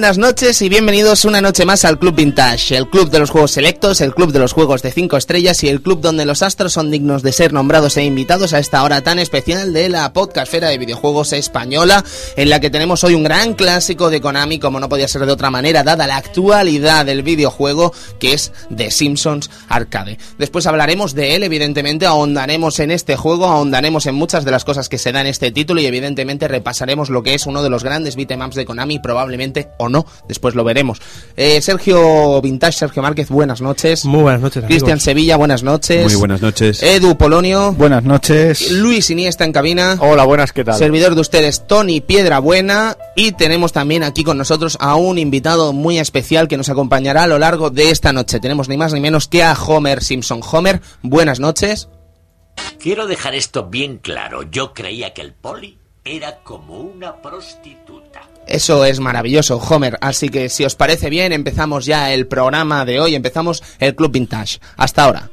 Buenas noches y bienvenidos una noche más al Club Vintage, el club de los juegos selectos, el club de los juegos de 5 estrellas y el club donde los astros son dignos de ser nombrados e invitados a esta hora tan especial de la podcastfera de videojuegos española, en la que tenemos hoy un gran clásico de Konami, como no podía ser de otra manera, dada la actualidad del videojuego, que es The Simpsons Arcade. Después hablaremos de él, evidentemente, ahondaremos en este juego, ahondaremos en muchas de las cosas que se dan en este título y evidentemente repasaremos lo que es uno de los grandes beatemaps de Konami, probablemente o no, después lo veremos. Eh, Sergio Vintage, Sergio Márquez, buenas noches. Muy buenas noches. Cristian Sevilla, buenas noches. Muy buenas noches. Edu Polonio. Buenas noches. Luis Iniesta en cabina. Hola, buenas, ¿qué tal? Servidor de ustedes, Tony Piedrabuena. Y tenemos también aquí con nosotros a un invitado muy especial que nos acompañará a lo largo de esta noche. Tenemos ni más ni menos que a Homer Simpson. Homer, buenas noches. Quiero dejar esto bien claro. Yo creía que el poli era como una prostituta. Eso es maravilloso, Homer. Así que si os parece bien, empezamos ya el programa de hoy, empezamos el Club Vintage. Hasta ahora.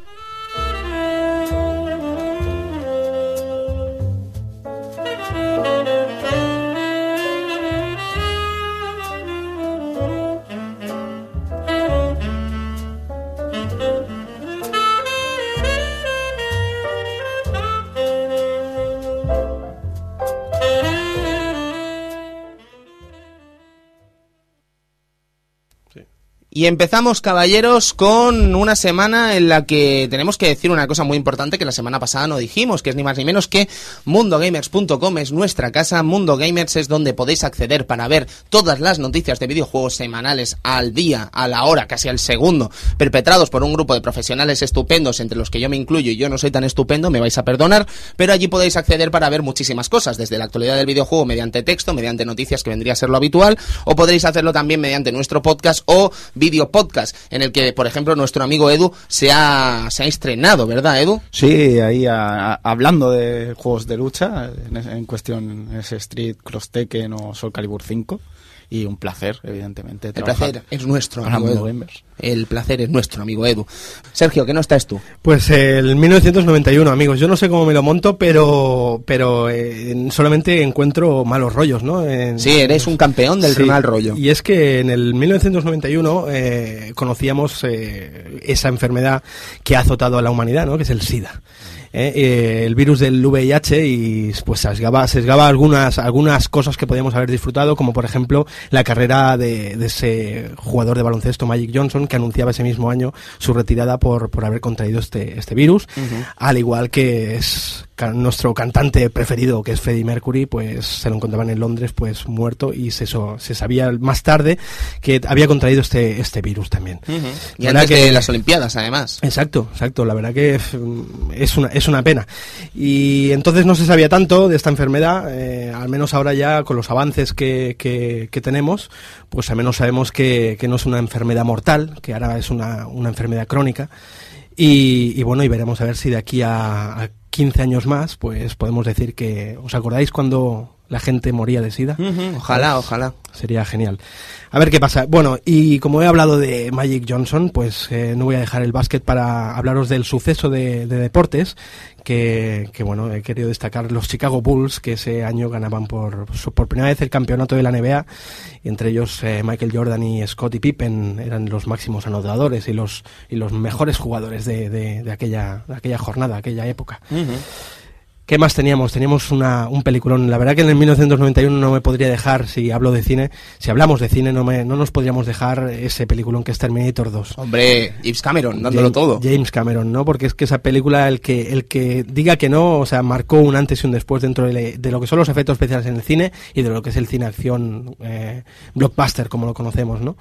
Y empezamos, caballeros, con una semana en la que tenemos que decir una cosa muy importante que la semana pasada no dijimos, que es ni más ni menos que mundogamers.com es nuestra casa, Mundo Gamers es donde podéis acceder para ver todas las noticias de videojuegos semanales al día, a la hora, casi al segundo, perpetrados por un grupo de profesionales estupendos, entre los que yo me incluyo y yo no soy tan estupendo, me vais a perdonar, pero allí podéis acceder para ver muchísimas cosas, desde la actualidad del videojuego mediante texto, mediante noticias que vendría a ser lo habitual, o podréis hacerlo también mediante nuestro podcast o video podcast en el que, por ejemplo, nuestro amigo Edu se ha, se ha estrenado, ¿verdad, Edu? Sí, ahí a- a- hablando de juegos de lucha, en, en cuestión es Street, Cross Tekken o Soul Calibur 5. Y un placer, evidentemente. El placer es nuestro, amigo Edu. Gamers. El placer es nuestro, amigo Edu. Sergio, ¿qué no estás tú? Pues el 1991, amigos. Yo no sé cómo me lo monto, pero pero eh, en- solamente encuentro malos rollos, ¿no? En- Sí, eres un campeón del Sí, mal rollo. Y es que en el 1991 eh, conocíamos eh, esa enfermedad que ha azotado a la humanidad, ¿no? Que es el SIDA. ¿Eh? Eh, el virus del VIH y pues sesgaba, sesgaba algunas, algunas cosas que podíamos haber disfrutado, como por ejemplo la carrera de, de ese jugador de baloncesto, Magic Johnson, que anunciaba ese mismo año su retirada por, por haber contraído este, este virus, al igual que es nuestro cantante preferido, que es Freddie Mercury, pues se lo encontraban en Londres pues muerto y se, so- se sabía más tarde que había contraído este, este virus también. Y La verdad antes que- de las Olimpiadas, además. Exacto, exacto. La verdad que es una, es una pena. Y entonces no se sabía tanto de esta enfermedad, eh, al menos ahora ya con los avances que, que, que tenemos, pues al menos sabemos que, que no es una enfermedad mortal, que ahora es una, una enfermedad crónica. Y, y bueno, y veremos a ver si de aquí a, a 15 años más, pues podemos decir que, ¿os acordáis cuando la gente moría de SIDA? Ojalá, ojalá. Sería genial. A ver qué pasa. Bueno, y como he hablado de Magic Johnson, pues eh, no voy a dejar el básquet para hablaros del suceso de, de deportes, que, que, bueno, he querido destacar los Chicago Bulls, que ese año ganaban por, por primera vez el campeonato de la NBA, entre ellos eh, Michael Jordan y Scottie Pippen eran los máximos anotadores y los, y los mejores jugadores de, de, de aquella, de aquella jornada, aquella época. ¿Qué más teníamos? Teníamos una, un peliculón. La verdad que en el 1991 no me podría dejar, si hablo de cine, si hablamos de cine, no, me, no nos podríamos dejar ese peliculón que es Terminator 2. Hombre, James Cameron, dándolo James- todo. James Cameron, ¿no? Porque es que esa película, el que, el que diga que no, o sea, marcó un antes y un después dentro de, de lo que son los efectos especiales en el cine y de lo que es el cine acción eh, blockbuster, como lo conocemos, ¿no?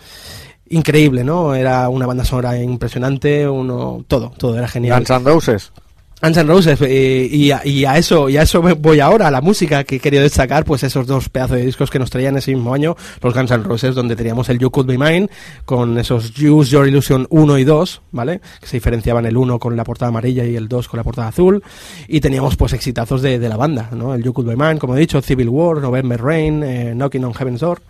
Increíble, ¿no? Era una banda sonora impresionante, uno, todo, todo era genial. Guns N' Roses. Guns N' Roses eh, y, a, y a eso y a eso voy ahora a la música que he querido destacar pues esos dos pedazos de discos que nos traían ese mismo año los Guns N' Roses donde teníamos el You Could Be Mine con esos Use Your Illusion 1 y 2 vale que se diferenciaban el 1 con la portada amarilla y el 2 con la portada azul y teníamos pues exitazos de, de la banda no el You Could Be Mine como he dicho Civil War November Rain eh, Knocking on Heaven's Door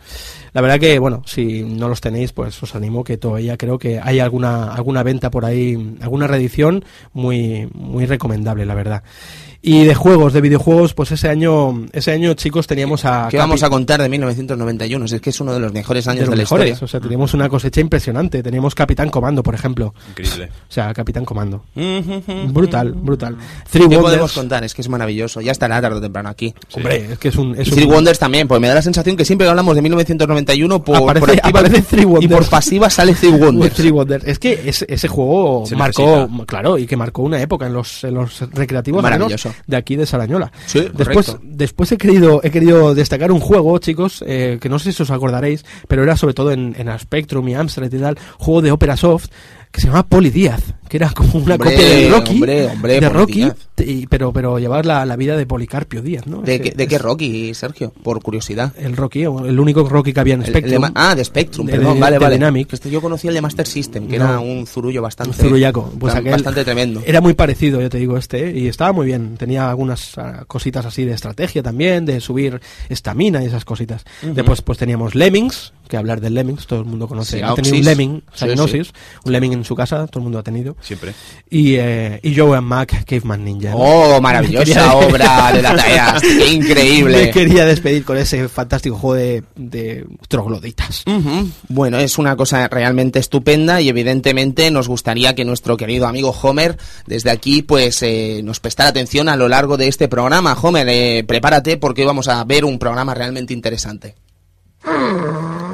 La verdad que, bueno, si no los tenéis, pues os animo que todavía creo que hay alguna, alguna venta por ahí, alguna reedición muy, muy recomendable, la verdad. Y de juegos, de videojuegos, pues ese año, ese año chicos teníamos a... ¿Qué vamos a contar de 1991? Es que es uno de los mejores años de, los la mejores. historia. O sea, teníamos una cosecha impresionante. Teníamos Capitán Comando, por ejemplo. Increíble. O sea, Capitán Comando. Mm, Brutal, brutal. Three ¿Qué Wonders. podemos contar? Es que es maravilloso. Ya estará tarde o temprano aquí. Hombre, es que es un... Es Y un- Three Wonders también, pues me da la sensación que siempre que hablamos de 1991 por, Aparece- por activa aparece Three y por pasiva sale Three Wonders. Three Wonders. Es que ese, ese juego Se marcó, necesita. claro, y que marcó una época en los, en los recreativos al de aquí de Sarañola. Sí, después, correcto. después he querido, he querido destacar un juego, chicos, eh, que no sé si os acordaréis, pero era sobre todo en, en Spectrum y Amstrad y tal, juego de Opera Soft que se llamaba Poli Díaz, que era como una Hombre, copia de Rocky, hombre, hombre, de Rocky, y- pero pero llevar la, la vida de Policarpio Díaz, ¿no? ¿De, Ese- qué, ¿De qué es Rocky, Sergio? Por curiosidad. El Rocky, el único Rocky que había en El- el Spectrum. de ah, de Spectrum, De- perdón, vale, vale. Dynamic. Este yo conocía el de Master System, que No. era un zurullo bastante, Un zurullaco, pues aquel bastante tremendo. Era muy parecido, yo te digo, este, y estaba muy bien. Tenía algunas ah, cositas así de estrategia también, de subir estamina y esas cositas. Después pues teníamos Lemmings, que hablar de Lemmings, todo el mundo conoce. ha tenido un. Lemming, Sí, Psygnosis, un Lemming en su casa, todo el mundo ha tenido. Siempre. Y, eh, y Joe and Mac, Caveman Ninja. ¿no? Oh, Quería- maravillosa obra de la talla. Qué Me increíble. quería despedir con ese fantástico juego de, de trogloditas. Bueno, es una cosa realmente estupenda y evidentemente nos gustaría que nuestro querido amigo Homer desde aquí pues eh, nos prestara atención a lo largo de este programa. Homer, eh, prepárate porque vamos a ver un programa realmente interesante.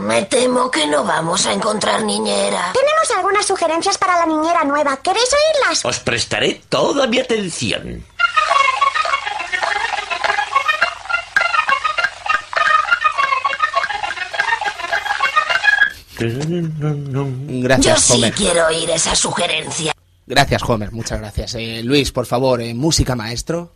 Me temo que no vamos a encontrar niñera. Tenemos algunas sugerencias para la niñera nueva. ¿Queréis oírlas? Os prestaré toda mi atención. Yo Gracias, sí Homer. quiero oír esa sugerencia. Gracias, Homer. Muchas gracias. Eh, Luis, por favor, eh, música maestro.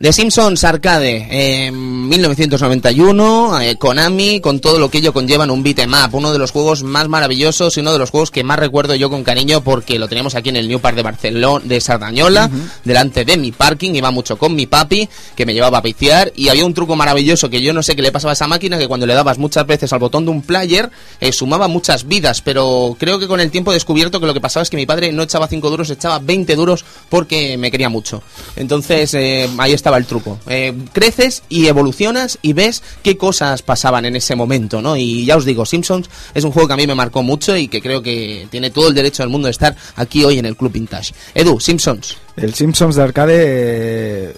The Simpsons Arcade, en 1991, eh, Konami, con todo lo que ello conlleva en un beat'em up, uno de los juegos más maravillosos y uno de los juegos que más recuerdo yo con cariño porque lo teníamos aquí en el New Park de Barcelona, de Sardañola, delante de mi parking, iba mucho con mi papi, que me llevaba a viciar, y había un truco maravilloso que yo no sé qué le pasaba a esa máquina, que cuando le dabas muchas veces al botón de un player, eh, sumaba muchas vidas, pero creo que con el tiempo he descubierto que lo que pasaba es que mi padre no echaba 5 duros, echaba 20 duros porque me quería mucho. Entonces, eh, ahí el truco. Eh, creces y evolucionas y ves qué cosas pasaban en ese momento, ¿no? Y ya os digo, Simpsons es un juego que a mí me marcó mucho y que creo que tiene todo el derecho del mundo de estar aquí hoy en el Club Vintage. Edu, Simpsons. El Simpsons de arcade,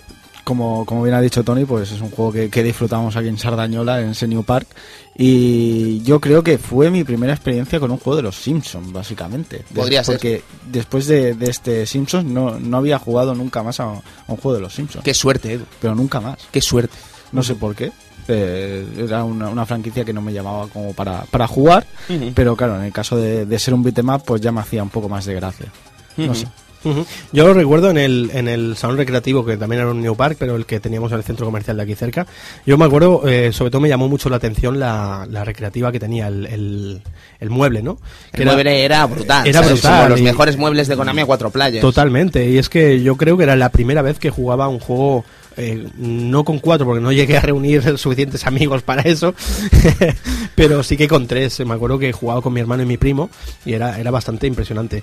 como, como bien ha dicho Tony, pues es un juego que, que disfrutamos aquí en Sardañola, en New Park. Y yo creo que fue mi primera experiencia con un juego de los Simpsons, básicamente. Podría ser. Porque después de, de este Simpsons no, no había jugado nunca más a, a un juego de los Simpsons. Qué suerte, Edu. Pero nunca más. Qué suerte. No sé por qué. Eh, era una, una franquicia que no me llamaba como para, para jugar. Pero claro, en el caso de, de ser un beat'em up, pues ya me hacía un poco más de gracia. No sé. Yo lo recuerdo en el, en el salón recreativo, que también era un New Park, pero el que teníamos en el centro comercial de aquí cerca. Yo me acuerdo, eh, sobre todo me llamó mucho la atención la, la recreativa que tenía, el, el, el mueble, ¿no? Que El mueble era brutal. era ¿sabes? brutal Como los y- mejores muebles de Konami a cuatro playas. Totalmente, y es que yo creo que era la primera vez que jugaba un juego, eh, no con cuatro, porque no llegué a reunir suficientes amigos para eso, pero sí que con tres. Me acuerdo que jugaba con mi hermano y mi primo, y era, era bastante impresionante.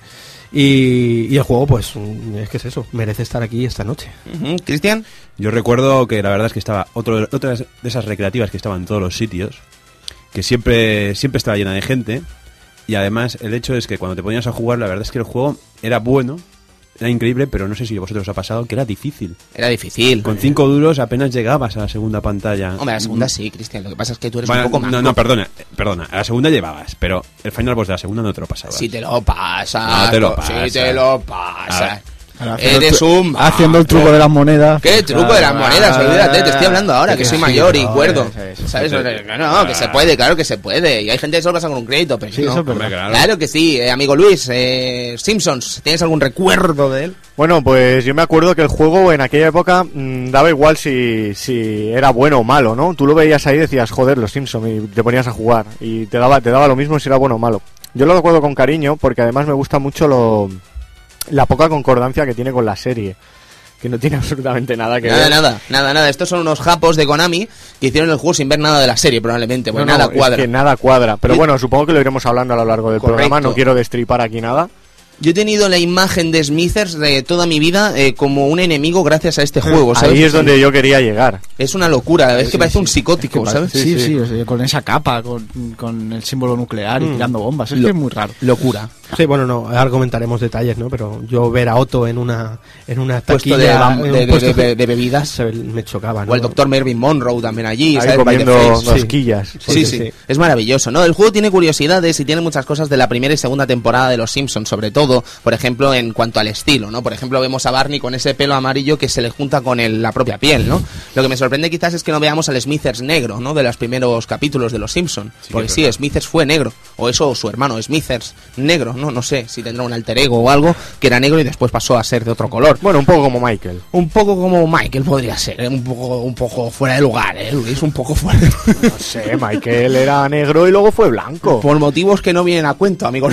Y, y el juego, pues, mm, es que es eso, merece estar aquí esta noche. Ujú. Cristian. Yo recuerdo que la verdad es que estaba otro, otra de esas recreativas que estaban en todos los sitios, que siempre, siempre estaba llena de gente, y además el hecho es que cuando te ponías a jugar, la verdad es que el juego era bueno, era increíble, pero no sé si a vosotros os ha pasado que era difícil. Era difícil. Con cinco duros apenas llegabas a la segunda pantalla. Hombre, a la segunda sí, Cristian. Lo que pasa es que tú eres Bueno, un poco más. no, no, perdona, perdona. A la segunda llevabas, pero el final boss de la segunda no te lo pasabas. Si te lo pasas. No te lo Si pasas. te lo pasas. Ahora, haciendo un. Haciendo el truco de las monedas. ¿Qué truco de las monedas? Olvídate, te estoy hablando ahora, que soy mayor y no, cuerdo. ¿Sabes? No, no, que se puede, claro que se puede. Y hay gente que solo pasa con un crédito, pero Sí, no. eso. Claro que sí, eh, amigo Luis. Eh, Simpsons, ¿tienes algún recuerdo de él? Bueno, pues yo me acuerdo que el juego en aquella época mm, daba igual si, si era bueno o malo, ¿no? Tú lo veías ahí y decías, joder, los Simpsons, y te ponías a jugar. Y te daba, te daba lo mismo si era bueno o malo. Yo lo recuerdo con cariño porque además me gusta mucho lo, la poca concordancia que tiene con la serie. Que no tiene absolutamente nada que Nada, ver. nada, nada, nada. Estos son unos japos de Konami que hicieron el juego sin ver nada de la serie, probablemente, porque No, no, nada es cuadra. que nada cuadra. Pero bueno, supongo que lo iremos hablando a lo largo del Correcto. programa. No quiero destripar aquí nada. Yo he tenido la imagen de Smithers de toda mi vida eh, como un enemigo gracias a este juego, ¿sabes? Ahí es donde yo quería llegar. Es una locura, es que parece un psicótico, Que ¿sabes? Sí, sí, o sea, con esa capa, con, con el símbolo nuclear y tirando bombas. Es Lo- que es muy raro. Locura. Sí, bueno, no, ahora comentaremos detalles, ¿no? Pero yo ver a Otto en una en una taquilla, de, un bebidas. me chocaba, ¿no? O el doctor Mervyn Monroe también allí, Ahí ¿sabes? Comiendo rosquillas. Sí, Sí, sí, sí. es maravilloso, ¿no? El juego tiene curiosidades y tiene muchas cosas de la primera y segunda temporada de Los Simpsons, sobre todo, por ejemplo, en cuanto al estilo, ¿no? Por ejemplo, vemos a Barney con ese pelo amarillo que se le junta con el- la propia piel, ¿no? Lo que me sorprende quizás es que no veamos al Smithers negro, ¿no? De los primeros capítulos de Los Simpsons. Porque es sí, Smithers fue negro, o eso, o su hermano Smithers negro, ¿no? No sé si tendrá un alter ego o algo que era negro y después pasó a ser de otro color. Bueno, un poco como Michael. Un poco como Michael podría ser, ¿eh? un poco, un poco fuera de lugar, ¿eh, Luis? Un poco fuera de lugar. No sé, Michael era negro y luego fue blanco. Por motivos que no vienen a cuento, amigo.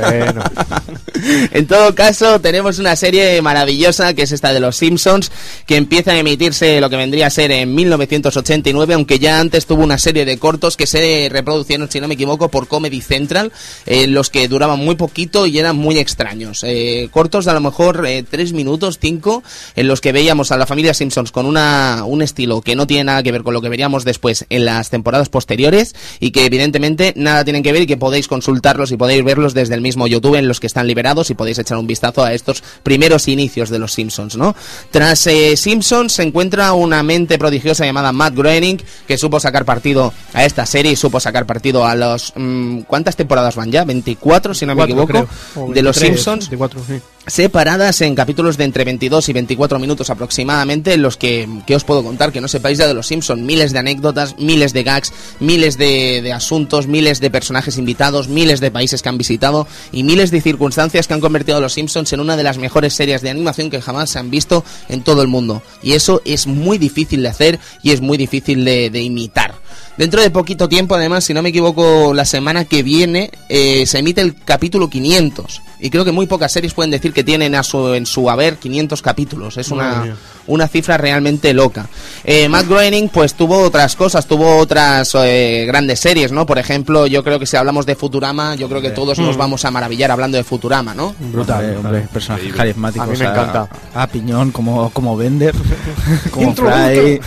Bueno. en todo caso, tenemos una serie maravillosa que es esta de los Simpsons, que empieza a emitirse lo que vendría a ser en 1989, aunque ya antes tuvo una serie de cortos que se reproducieron, si no me equivoco, por Comedy Central, eh, los que duraban muy poquito y eran muy extraños. Eh, cortos de a lo mejor eh, tres minutos, cinco, en los que veíamos a la familia Simpsons con una, un estilo que no tiene nada que ver con lo que veríamos después en las temporadas posteriores y que evidentemente nada tienen que ver y que podéis consultarlos y podéis verlos desde el mismo YouTube en los que están liberados y podéis echar un vistazo a estos primeros inicios de los Simpsons, ¿no? Tras eh, Simpsons se encuentra una mente prodigiosa llamada Matt Groening que supo sacar partido a esta serie y supo sacar partido a los... mm, ¿Cuántas temporadas van ya? 24, si no me equivoco, creo. De los 23, Simpsons 24, sí. Separadas en capítulos de entre 22 y 24 minutos aproximadamente, en los que, que os puedo contar que no sepáis ya de los Simpsons, miles de anécdotas, miles de gags, miles de, de asuntos, miles de personajes invitados, miles de países que han visitado y miles de circunstancias que han convertido a los Simpsons en una de las mejores series de animación que jamás se han visto en todo el mundo. Y eso es muy difícil de hacer y es muy difícil de, de imitar. Dentro de poquito tiempo, además, si no me equivoco, la semana que viene eh, se emite el capítulo 500. Y creo que muy pocas series pueden decir que tienen a su, en su haber 500 capítulos. Es una. Una cifra realmente loca. Eh, Matt Groening, pues tuvo otras cosas, tuvo otras eh, grandes series, ¿no? Por ejemplo, yo creo que si hablamos de Futurama, yo creo que todos nos vamos a maravillar hablando de Futurama, ¿no? Brutal. Hombre, hombre, personajes carismáticos. A mí me encanta. A, Piñón, como, como Bender, como Fry.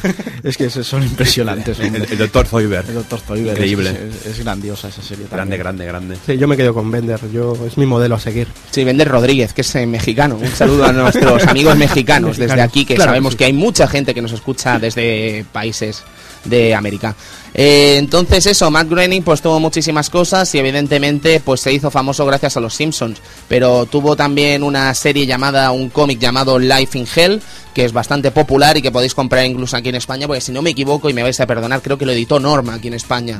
Es que son son impresionantes. El, doctor Zoiber. El Dr. Zoidberg, Increíble. Es, es- es grandiosa esa serie. Grande, también. grande, grande. Sí, yo me quedo con Bender, yo es mi modelo a seguir. Sí, Bender Rodríguez, que es eh, mexicano. Un saludo a nuestros amigos mexicanos desde aquí, que claro que sabemos sí. que hay mucha gente que nos escucha desde países de América. Eh, entonces eso, Matt Groening pues tuvo muchísimas cosas y evidentemente pues se hizo famoso gracias a los Simpsons, pero tuvo también una serie llamada, un cómic llamado Life in Hell, que es bastante popular y que podéis comprar incluso aquí en España, porque si no me equivoco y me vais a perdonar, creo que lo editó Norma aquí en España.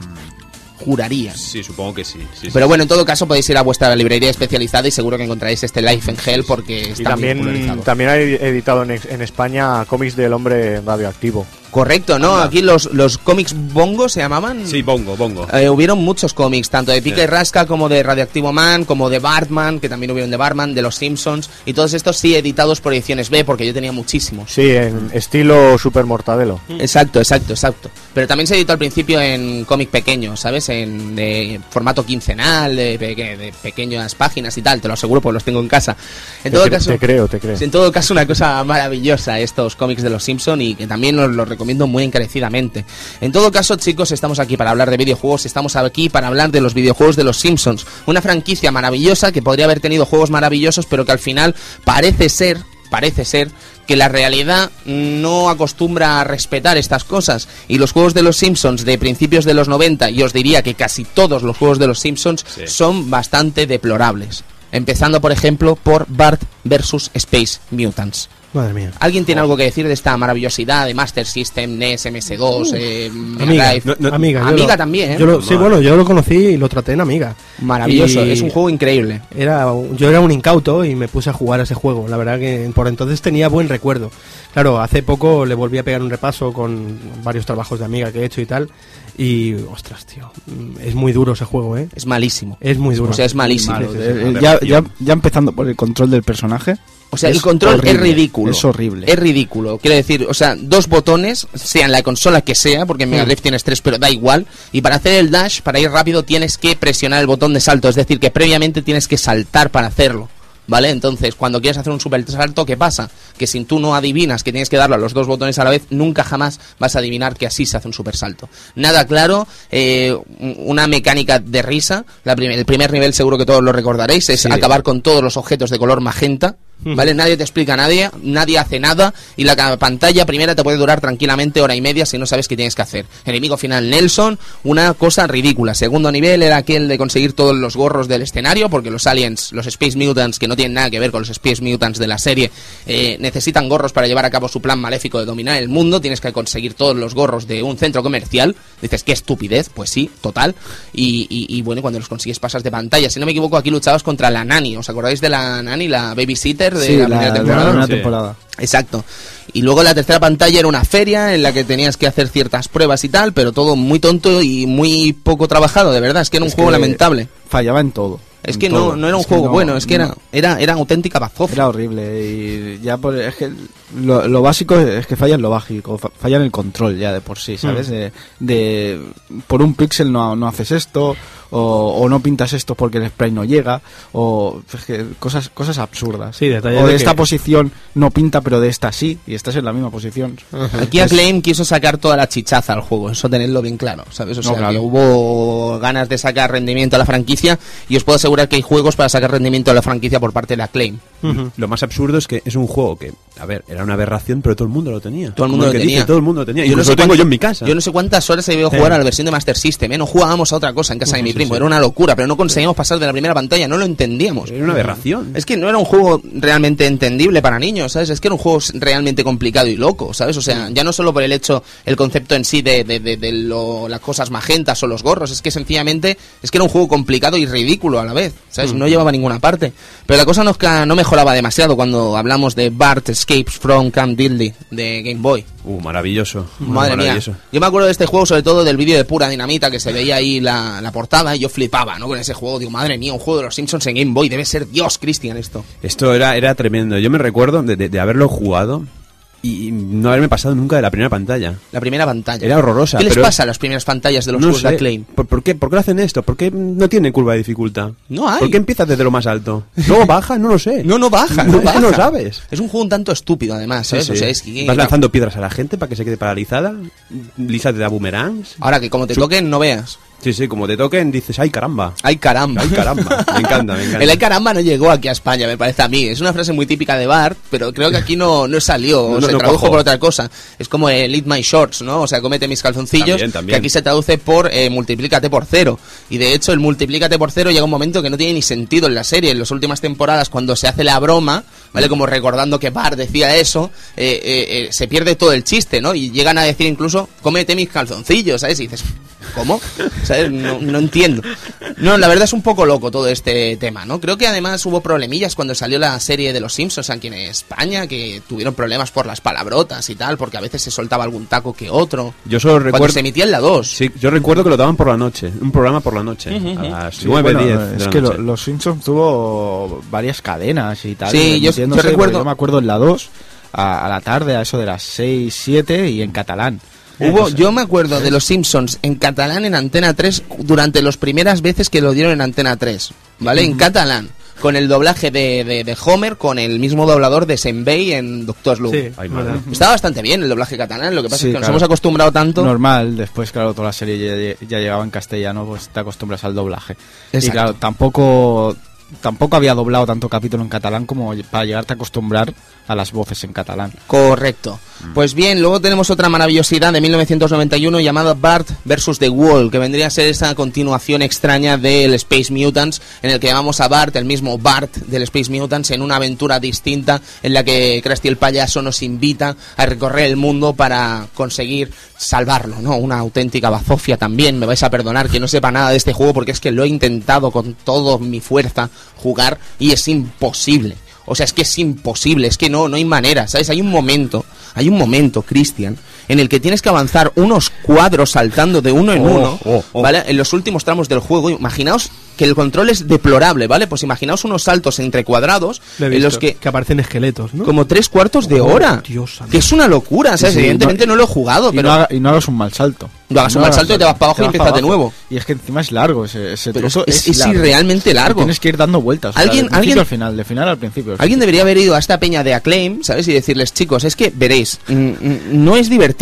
Juraría. Sí, supongo que sí. sí, sí. Pero bueno, en todo caso podéis ir a vuestra librería especializada y seguro que encontraréis este Life in Hell porque está Y muy también, popularizado. también ha editado en, en España cómics del hombre radioactivo. Correcto, ¿no? Aquí los, los cómics bongo se llamaban. Sí, bongo, bongo. Eh, hubieron muchos cómics, tanto de Pica Sí. y Rasca como de Radioactivo Man, como de Bartman, que también hubieron de Bartman, de los Simpsons, y todos estos sí editados por ediciones B, porque yo tenía muchísimos. Sí, en estilo Super Mortadelo. Exacto, exacto, exacto. Pero también se editó al principio en cómic pequeño, ¿sabes? En de formato quincenal, de, peque- de pequeñas páginas y tal, te lo aseguro porque los tengo en casa. En Te todo cre- caso, te creo, te creo. En todo caso, una cosa maravillosa estos cómics de los Simpson y que también os lo recomiendo recomiendo muy encarecidamente. En todo caso, chicos, estamos aquí para hablar de videojuegos, estamos aquí para hablar de los videojuegos de los Simpsons, una franquicia maravillosa que podría haber tenido juegos maravillosos, pero que al final parece ser, parece ser que la realidad no acostumbra a respetar estas cosas y los juegos de los Simpsons de principios de los 90 y os diría que casi todos los juegos de los Simpsons Sí. son bastante deplorables. Empezando, por ejemplo, por Bart vs. Space Mutants. Madre mía. ¿Alguien tiene algo que decir de esta maravillosidad de Master System, NES, MS2, eh, Amiga? No, no, amiga, Amiga lo- también, ¿eh? yo lo- sí, bueno, yo lo conocí y lo traté en Amiga. Maravilloso, Y es un juego increíble. Era, yo era un incauto y me puse a jugar a ese juego. La verdad que por entonces tenía buen recuerdo. Claro, hace poco le volví a pegar un repaso con varios trabajos de Amiga que he hecho y tal. Y, ostras, tío, mm, es muy duro ese juego, ¿eh? Es malísimo. Es muy duro. O sea, es malísimo. Malo. sí, sí, Eh, sí. ya, ya, ya empezando por el control del personaje. O sea, Es el control horrible, es ridículo. es horrible. Es ridículo. Quiero decir, o sea, dos botones, sea en la consola que sea, porque en Mega Drive tienes tres, pero da igual. Y para hacer el dash, para ir rápido, tienes que presionar el botón de salto. Es decir, que previamente tienes que saltar para hacerlo. ¿Vale? Entonces, cuando quieres hacer un super salto, ¿qué pasa? Que si tú no adivinas que tienes que darle a los dos botones a la vez, nunca jamás vas a adivinar que así se hace un super salto. Nada claro, eh, una mecánica de risa. La prim- el primer nivel, seguro que todos lo recordaréis, es Sí. acabar con todos los objetos de color magenta. ¿Vale? Nadie te explica a nadie, nadie hace nada y la pantalla primera te puede durar tranquilamente hora y media si no sabes qué tienes que hacer. Enemigo final Nelson, una cosa ridícula. Segundo nivel era aquel de conseguir todos los gorros del escenario porque los aliens, los Space Mutants, que no tienen nada que ver con los Space Mutants de la serie, eh, necesitan gorros para llevar a cabo su plan maléfico de dominar el mundo. Tienes que conseguir todos los gorros de un centro comercial. Dices, qué estupidez. Pues sí, total. Y, y- y bueno, cuando los consigues pasas de pantalla. Si no me equivoco, aquí luchabas contra la Nani. ¿Os acordáis de la Nani, la babysitter de Sí, la, la, primera de la temporada? Exacto. Y luego la tercera pantalla era una feria en la que tenías que hacer ciertas pruebas y tal, pero todo muy tonto y muy poco trabajado, de verdad. Es que era un Es juego lamentable. Fallaba en todo. Es que no, todo. no era un Es juego no- bueno, es que era, no. era, era auténtica bazofia. Era horrible y ya por, es que lo, lo básico es que falla en lo básico, fa- falla en el control ya de por sí, ¿sabes? Mm. De, de- por un píxel no, no haces esto o, o no pintas esto porque el spray no llega o es que cosas cosas absurdas. Sí, detalles o de, de esta que- posición no pinta pero de esta sí y estás en la misma posición. Aquí Acclaim quiso sacar toda la chichaza al juego, eso tenedlo bien claro, ¿sabes? O No, sea, claro. que hubo ganas de sacar rendimiento a la franquicia y os puedo asegurar que hay juegos para sacar rendimiento a la franquicia por parte de Acclaim. Lo más absurdo es que es un juego que, a ver, era una aberración, pero todo el mundo lo tenía. Todo el Como mundo lo que tenía. dice, todo el mundo lo tenía. Yo no sé lo tengo cuánto- yo en mi casa. Yo no sé cuántas horas he debido Sí. jugar a la versión de Master System, ¿eh? No jugábamos a otra cosa en casa de mi primo, era una locura, pero no conseguíamos pasar de la primera pantalla, no lo entendíamos. Era una aberración. Es que no era un juego realmente entendible para niños, ¿sabes? Es que era un juego realmente complicado y loco, ¿sabes? O sea, ya no solo por el hecho, el concepto en sí de, de, de- de lo- las cosas magentas o los gorros, es que sencillamente es que era un juego complicado y ridículo a la vez, ¿sabes? No llevaba a ninguna parte. Pero la cosa no, no mejoraba demasiado cuando hablamos de Bart Escapes from Camp Diddley de Game Boy. Uh, maravilloso. Madre maravilloso. mía. Yo me acuerdo de este juego, sobre todo del vídeo de pura dinamita que se veía ahí la, la portada y yo flipaba, ¿no? Con ese juego. Digo, madre mía, un juego de los Simpsons en Game Boy. Debe ser Dios, Cristian, esto. Esto era, era tremendo. Yo me recuerdo de, de- de haberlo jugado y no haberme pasado nunca de la primera pantalla. La primera pantalla. Era horrorosa, ¿Qué les pero- pasa a las primeras pantallas de los no juegos de. Acclaim? ¿Por, por qué, ¿Por qué lo hacen esto? ¿Por qué no tiene curva de dificultad? No hay. ¿Por qué empiezas desde lo más alto? ¿Luego baja? No lo sé. No, no baja, no baja. no sabes. Es un juego un tanto estúpido, además, ¿sabes? Sí, O sea, sí. es que- Vas lanzando piedras a la gente para que se quede paralizada. Lisa te da boomerangs. Ahora que como te toquen, no veas. Sí, sí, como te toquen dices, ay caramba. ¡Ay, caramba! Ay caramba. Me encanta, me encanta. El ay caramba no llegó aquí a España, me parece a mí. Es una frase muy típica de Bart, pero creo que aquí no, no salió, No, se tradujo por otra cosa. Es como el Eat My Shorts, ¿no? O sea, cómete mis calzoncillos, También, también. que aquí se traduce por eh, multiplícate por cero. Y de hecho, el multiplícate por cero llega un momento que no tiene ni sentido en la serie. En las últimas temporadas, cuando se hace la broma, ¿vale? Como recordando que Bart decía eso, eh, eh, eh, se pierde todo el chiste, ¿no? Y llegan a decir incluso, cómete mis calzoncillos, ¿sabes? Y dices, ¿cómo? ¿Sabes? No, no entiendo. No, la verdad es un poco loco todo este tema, ¿no? Creo que además hubo problemillas cuando salió la serie de los Simpsons aquí en España, que tuvieron problemas por las palabrotas y tal, porque a veces se soltaba algún taco que otro. Yo solo Cuando recuerdo... se emitía en la 2. Sí, yo recuerdo que lo daban por la noche. Un programa por la noche. Ujú, A ujú. las Sí, 9, bueno, 10 de es la que lo- los Simpsons tuvo varias cadenas y tal. Sí, yo- yo recuerdo- Yo me acuerdo en la 2 a, a la tarde, a eso de las 6, 7 y en catalán. Hubo, yo me acuerdo de los Simpsons en catalán en Antena 3 durante las primeras veces que lo dieron en Antena 3, ¿vale? En catalán. con el doblaje de, de- de Homer, con el mismo doblador de Senbei en Doctor Slump. Sí, Ay, madre. Está bastante bien el doblaje catalán, lo que pasa Sí, es que nos claro. hemos acostumbrado tanto. Normal, después, claro, toda la serie ya, ya llegaba en castellano, pues te acostumbras al doblaje. Y Exacto. claro, tampoco, tampoco había doblado tanto capítulo en catalán como para llegarte a acostumbrar a las voces en catalán. Correcto. Pues bien, luego tenemos otra maravillosidad de 1991 llamada Bart vs. The Wall, que vendría a ser esa continuación extraña del Space Mutants, en el que llamamos a Bart, el mismo Bart del Space Mutants, en una aventura distinta en la que Krusty el payaso nos invita a recorrer el mundo para conseguir salvarlo, ¿no? Una auténtica bazofia también, me vais a perdonar que no sepa nada de este juego porque es que lo he intentado con toda mi fuerza jugar y es imposible. O sea, es que es imposible, es que no, no hay manera, ¿sabes? Hay un momento, hay un momento, Cristian, en el que tienes que avanzar unos cuadros saltando de uno en Oh, uno, oh, oh. ¿vale? En los últimos tramos del juego, imaginaos que el control es deplorable, ¿vale? Pues imaginaos unos saltos entre cuadrados Lo en los visto, que aparecen esqueletos, ¿no? como tres cuartos de Oh, hora, Dios que es una locura, ¿sabes? Sí, sí, Evidentemente no, lo he jugado, Y, pero no, haga- y no hagas un mal salto. No hagas un mal salto y te vas para abajo y empiezas de nuevo. Y es que encima es largo ese, ese Pero trozo. es- es largo. irrealmente largo. Y Tienes que ir dando vueltas. o sea, ¿Alguien- de principio alguien- al final, de final al principio. Alguien debería haber ido a esta peña de Acclaim, ¿sabes? Y decirles, chicos, es que veréis, mm, mm, no es divertido.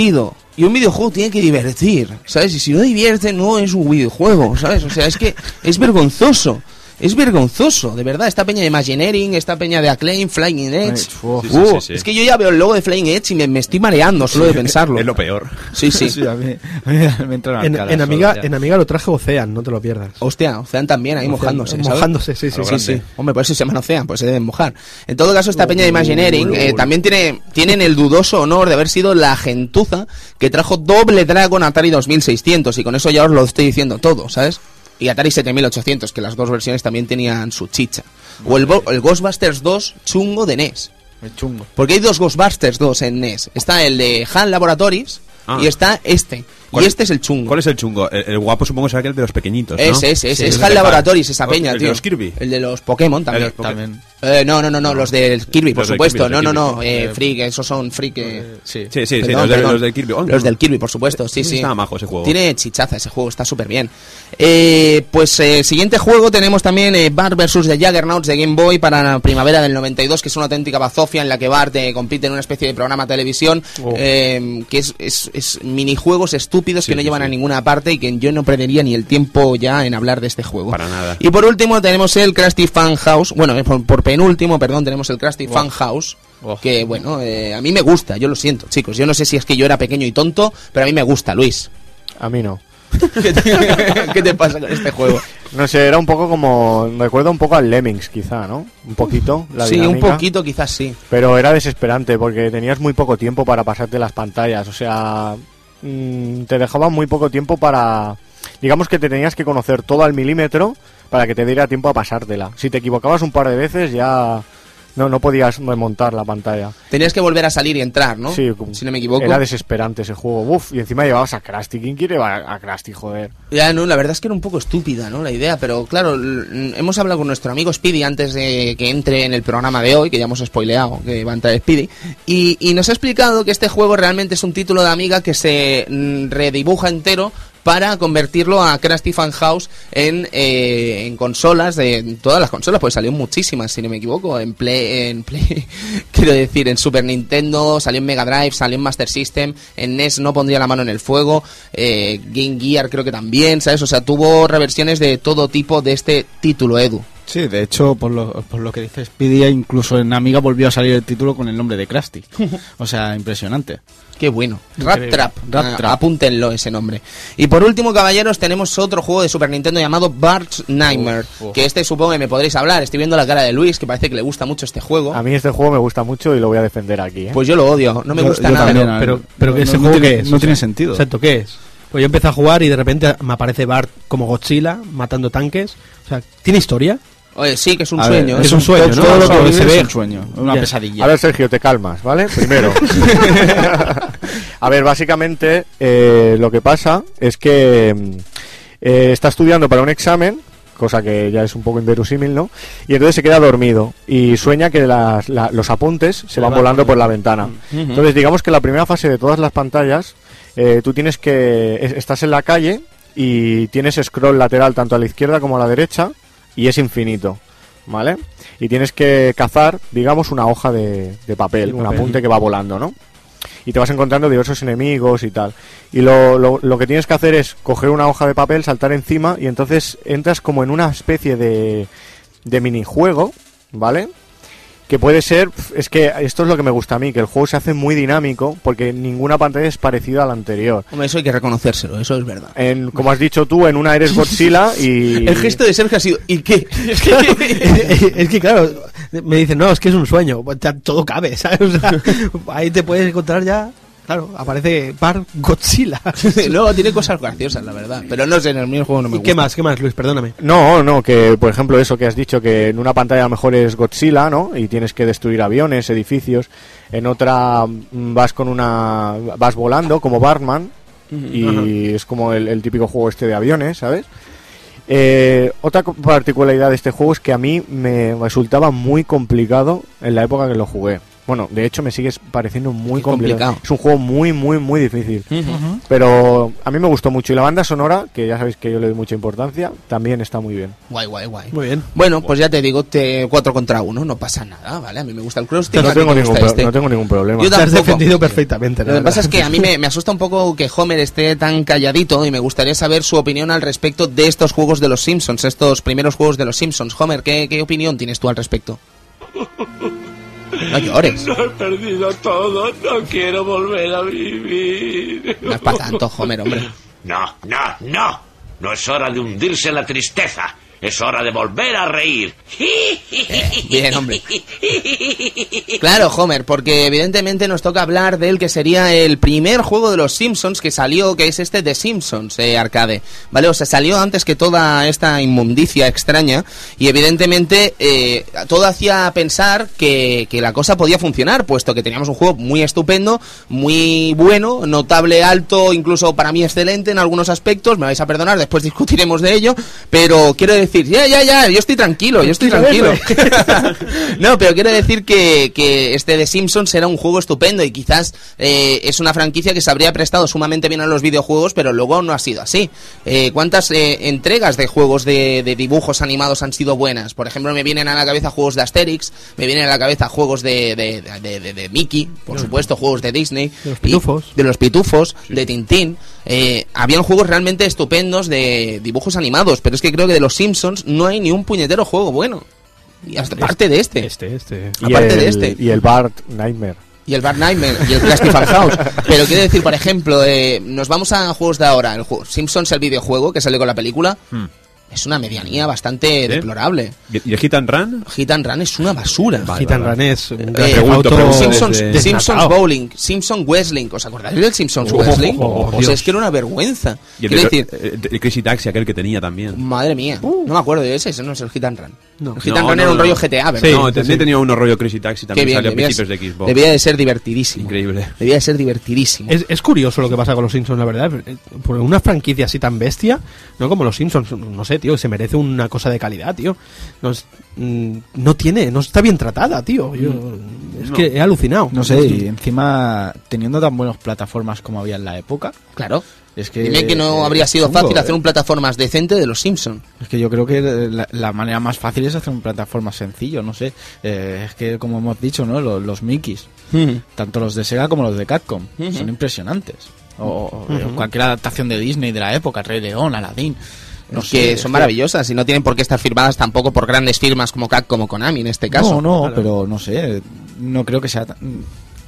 Y un videojuego tiene que divertir, ¿sabes? Y si no divierte, no es un videojuego, ¿sabes? O sea, es que es vergonzoso. Es vergonzoso, de verdad. Esta peña de Imagineering, esta peña de Acclaim, Flying Edge. Ay, uf. Sí, sí, Uh, sí, sí. Es que yo ya veo el logo de Flying Edge y me, me estoy mareando solo de pensarlo. Es lo peor. Sí, sí. Sí, a mí, a mí me entran En, Amiga, en Amiga lo traje Ocean, no te lo pierdas. Hostia, Ocean también ahí Ocean, mojándose. ¿sabes? Mojándose, sí, sí, sí. Hombre, por eso se llaman Ocean, pues se deben mojar. En todo caso, esta peña de Imagineering eh, también tiene, tienen el dudoso honor de haber sido la gentuza que trajo Doble Dragon a Atari 2600 y con eso ya os lo estoy diciendo todo, ¿sabes? Y Atari 7800, que las dos versiones también tenían su chicha. O el, Bo- el Ghostbusters 2 chungo de NES. Es chungo. Porque hay dos Ghostbusters 2 en NES. Está el de HAL Laboratories Ah. y está este. ¿Cuál- Y este es el chungo. ¿Cuál es el chungo? El, el guapo supongo que será aquel de los pequeñitos, ¿no? Ese, ese, ese. Sí, es HAL Laboratories, esa ¿El peña, de tío. los Kirby? El de los Pokémon también. El de los Poké- También. Eh, no, no, no, no, los del Kirby, por Los supuesto. Kirby, no, no, Kirby. no, eh, Freak, esos son Freak. eh, Sí. Sí, sí, los, de- los del Kirby. Oh, Los del Kirby, por supuesto, sí, sí. Estaba majo ese juego. Tiene chichaza ese juego, está súper bien. Eh, pues eh, siguiente juego tenemos también eh, Bart vs. The Juggernauts de Game Boy para la primavera del 92, que es una auténtica bazofia en la que Bart compite en una especie de programa de televisión, Oh. que es, es, es minijuegos estúpidos Sí, que no sí, llevan sí. a ninguna parte y que yo no perdería ni el tiempo ya en hablar de este juego. Para nada. Y por último tenemos el Krusty Fan House. Bueno, eh, por, por penúltimo, perdón, tenemos el Krusty Fan House. Oh. Que bueno, eh, a mí me gusta, yo lo siento, chicos. Yo no sé si es que yo era pequeño y tonto, pero a mí me gusta, Luis. A mí no. ¿Qué te, qué te pasa con este juego? No sé, era un poco como. Me recuerda un poco al Lemmings, quizá, ¿no? Un poquito. La sí, un poquito quizás sí. Pero era desesperante porque tenías muy poco tiempo para pasarte las pantallas. O sea, mm, te dejaban muy poco tiempo para. Digamos que te tenías que conocer todo al milímetro para que te diera tiempo a pasártela. Si te equivocabas un par de veces ya no, no podías remontar la pantalla. Tenías que volver a salir y entrar, ¿no? Sí, si no me equivoco. Era desesperante ese juego. Uf, y encima llevabas a Krusty. ¿Quién quiere llevar a Krusty, joder? Ya, no, la verdad es que era un poco estúpida, ¿no? La idea, pero claro, hemos hablado con nuestro amigo Speedy antes de que entre en el programa de hoy, que ya hemos spoileado que va a entrar Speedy, y, y nos ha explicado que este juego realmente es un título de Amiga que se redibuja entero para convertirlo a Krusty Fan House en, eh, en consolas, de en todas las consolas, pues salió muchísimas, si no me equivoco, en Play, en quiero decir, en Super Nintendo, salió en Mega Drive, salió en Master System, en NES no pondría la mano en el fuego, eh, Game Gear creo que también, ¿sabes? O sea, tuvo reversiones de todo tipo de este título, Edu. Sí, de hecho, por lo, por lo que dice Speedy, incluso en Amiga volvió a salir el título con el nombre de Krusty. O sea, impresionante. Qué bueno. Rat. Trap. Rat Ah, Trap. Apúntenlo ese nombre. Y por último, caballeros, tenemos otro juego de Super Nintendo llamado Bart's Nightmare. Uf, uf. Que este supongo que me podréis hablar. Estoy viendo la cara de Luis, que parece que le gusta mucho este juego. A mí este juego me gusta mucho y lo voy a defender aquí. ¿eh? Pues yo lo odio. No me Yo- gusta yo nada. también, pero- Pero, pero no- ese no juego tiene- que es. no tiene sea, sentido. Exacto, ¿qué es? Pues yo empecé a jugar y de repente me aparece Bart como Godzilla matando tanques. O sea, ¿tiene historia? Oye, sí, que es un A ver, sueño. es ¿eh? un sueño, todo, ¿no? todo lo que se es ve. un sueño, una pesadilla. A ver, Sergio, te calmas, ¿vale? Primero. a ver, básicamente eh, lo que pasa es que mm, eh, está estudiando para un examen, cosa que ya es un poco inverosímil, ¿no? Y entonces se queda dormido y sueña que las- la- los apuntes se van volando por- la ventana. Entonces, digamos que la primera fase de todas las pantallas, eh, tú tienes que. es- estás en la calle y tienes scroll lateral tanto a la izquierda como a la derecha y es infinito. ¿vale? Y tienes que cazar, digamos, una hoja de, de papel, un apunte que va volando, ¿no? Y te vas encontrando diversos enemigos y tal. Y lo, lo, lo que tienes que hacer es coger una hoja de papel, saltar encima y entonces entras como en una especie de, de minijuego, ¿vale? Que puede ser, es que esto es lo que me gusta a mí, que el juego se hace muy dinámico porque ninguna pantalla es parecida a la anterior. Hombre, eso hay que reconocérselo, eso es verdad. En, como has dicho tú, en una eres Godzilla y... El gesto de Sergio ha sido, ¿y qué? es que claro, me dicen, no, es que es un sueño, todo cabe, ¿sabes? O sea, ahí te puedes encontrar ya, claro, aparece Bar Godzilla. Luego tiene cosas graciosas, la verdad. Pero no sé, en el mismo juego no me ¿Y gusta. qué más, qué más, Luis? Perdóname. No, no, que por ejemplo eso que has dicho, que en una pantalla a lo mejor es Godzilla, ¿no? Y tienes que destruir aviones, edificios. En otra mm, vas con una... vas volando como Batman. Y es como el, el típico juego este de aviones, ¿sabes? Eh, otra particularidad de este juego es que a mí me resultaba muy complicado en la época que lo jugué. Bueno, de hecho me sigue pareciendo muy complicado. complicado. Es un juego muy, muy, muy difícil. Pero a mí me gustó mucho. Y la banda sonora, que ya sabéis que yo le doy mucha importancia, también está muy bien. Guay, guay, guay. Muy bien. Bueno, pues ya te digo, te, cuatro contra uno, no pasa nada, ¿vale? A mí me gusta el cross. No tengo, ningún, pro- no tengo ningún problema. Yo Te has defendido perfectamente. Lo que pasa es que a mí me, me asusta un poco que Homer esté tan calladito y me gustaría saber su opinión al respecto de estos juegos de los Simpsons, estos primeros juegos de los Simpsons. Homer, ¿qué, qué opinión tienes tú al respecto? No llores, Lo he perdido todo, no quiero volver a vivir. no es para tanto, Homer, hombre. No, no, no. No es hora de hundirse en la tristeza. Es hora de volver a reír. Bien, hombre. Claro, Homer, porque evidentemente nos toca hablar del que sería el primer juego de los Simpsons que salió, que es este de Simpsons eh, arcade, ¿vale? O sea, salió antes que toda esta inmundicia extraña y evidentemente eh, todo hacía pensar que, que la cosa podía funcionar, puesto que teníamos un juego muy estupendo, muy bueno, notable, alto, incluso para mí excelente en algunos aspectos, me vais a perdonar, después discutiremos de ello, pero quiero decir, ya, ya, ya, yo estoy tranquilo, yo estoy tranquilo. no, pero quiero decir que, que este de Simpsons era un juego estupendo y quizás eh, es una franquicia que se habría prestado sumamente bien a los videojuegos, pero luego no ha sido así. Eh, ¿Cuántas eh, entregas de juegos de, de dibujos animados han sido buenas? Por ejemplo, me vienen a la cabeza juegos de Asterix, me vienen a la cabeza juegos de, de, de- Mickey, por supuesto, juegos de Disney. De los y- pitufos. de los pitufos, de Tintín. Eh, habían juegos realmente estupendos de dibujos animados, pero es que creo que de los Simpsons no hay ni un puñetero juego bueno. Y hasta parte de este. Este, este. Y aparte el, de este. Y el Bart Nightmare. Y el Bad Nightmare y el Plastic House. Pero quiero decir, por ejemplo, eh, nos vamos a juegos de ahora. El juego Simpsons, el videojuego que sale con la película, Hmm. Es una medianía bastante deplorable. ¿Y el Hit and Run? Hit and Run es una basura. Hit and Run es un Eh, gran auto Simpsons, desde- Simpsons. Bowling, Simpsons Wrestling. ¿Os acordáis del Simpsons Oh, Wrestling? oh, oh, o sea, Dios. es que era una vergüenza. Y el, decir, el- el Crazy Taxi, aquel que tenía también. madre mía, no me acuerdo de ese, ese no es el Hit and Run. No. El Hit No, and Run no, era un no. rollo GTA, ¿verdad? Sí, no, también tenía uno rollo Crazy Taxi, también bien, salió a debía, principios de Xbox. debía de ser divertidísimo. Increíble. Debía de ser divertidísimo. Es, es curioso lo que pasa con los Simpsons, la verdad. Por una franquicia así tan bestia, no como los Simpsons, no sé, tío, se merece una cosa de calidad, tío. No, es- mm, no tiene, no está bien tratada, tío. Yo, es No. que he alucinado. No sé, y encima teniendo tan buenas plataformas como había en la época, Claro. es que... Dime que no eh, habría es sido chungo, fácil hacer eh. un plataformas decente de los Simpsons. Es que yo creo que la, la manera más fácil es hacer un plataforma sencillo, no sé. Eh, es que, como hemos dicho, ¿no? Los, los Mickeys, tanto los de Sega como los de Capcom, son impresionantes. O, o, cualquier adaptación de Disney de la época, Rey León, Aladdin. No sé, que es son maravillosas y no tienen por qué estar firmadas tampoco por grandes firmas como Capcom o Konami en este caso. No, no, pero no sé. No creo que sea tan,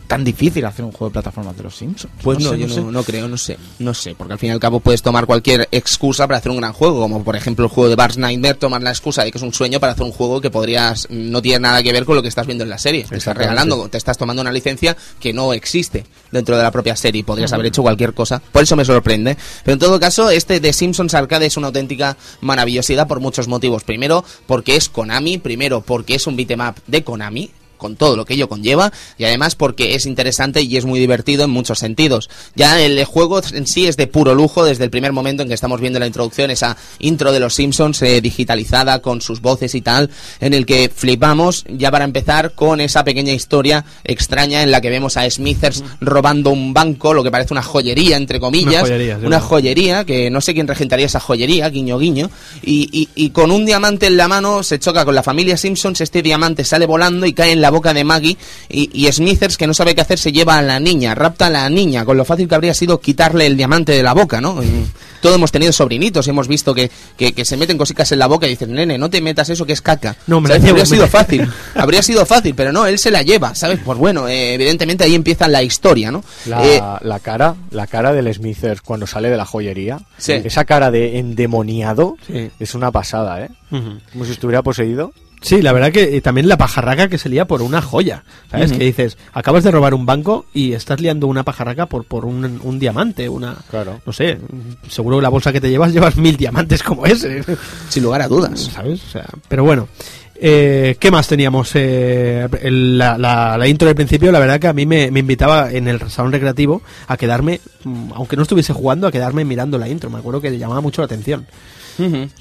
tan difícil hacer un juego de plataformas de los Simpsons. Pues no, sé, yo sé. no, no creo, no sé, no sé, porque al fin y al cabo puedes tomar cualquier excusa para hacer un gran juego, como por ejemplo el juego de Bars Nightmare, tomar la excusa de que es un sueño para hacer un juego que podrías, no tiene nada que ver con lo que estás viendo en la serie, te estás regalando, te estás tomando una licencia que no existe dentro de la propia serie, podrías haber hecho cualquier cosa, por eso me sorprende, pero en todo caso este de Simpsons Arcade es una auténtica maravillosidad por muchos motivos, primero porque es Konami, primero porque es un beat'em up de Konami, con todo lo que ello conlleva y además porque es interesante y es muy divertido en muchos sentidos. Ya el juego en sí es de puro lujo desde el primer momento en que estamos viendo la introducción, esa intro de los Simpsons eh, digitalizada con sus voces y tal, en el que flipamos ya para empezar con esa pequeña historia extraña en la que vemos a Smithers robando un banco, lo que parece una joyería, entre comillas, Una joyería, sí, una ¿no? joyería, que no sé quién regentaría esa joyería, guiño guiño, y, y- y con un diamante en la mano se choca con la familia Simpsons, este diamante sale volando y cae en la boca de Maggie, y, y Smithers, que no sabe qué hacer, se lleva a la niña, rapta a la niña, con lo fácil que habría sido quitarle el diamante de la boca, ¿no? Y Todos hemos tenido sobrinitos y hemos visto que, que, que se meten cositas en la boca y dicen, nene, no te metas eso que es caca. No, hombre, ¿Sabes? me- habría me- sido fácil, habría sido fácil, pero no, él se la lleva, ¿sabes? Pues bueno, eh, evidentemente ahí empieza la historia, ¿no? La, Eh, la cara, la cara del Smithers cuando sale de la joyería, Sí. esa cara de endemoniado Sí. es una pasada, ¿eh? Como si estuviera poseído. Sí, la verdad que eh, también la pajarraca que se lía por una joya. ¿Sabes? Que dices, acabas de robar un banco y estás liando una pajarraca por, por un, un diamante, una... Claro. No sé, seguro que la bolsa que te llevas llevas mil diamantes como ese. sin lugar a dudas. ¿Sabes? O sea, pero bueno. Eh, ¿Qué más teníamos? Eh, el- la, la- la intro del principio, la verdad que a mí me, me invitaba en el salón recreativo a quedarme, mm, aunque no estuviese jugando, a quedarme mirando la intro. Me acuerdo que llamaba mucho la atención.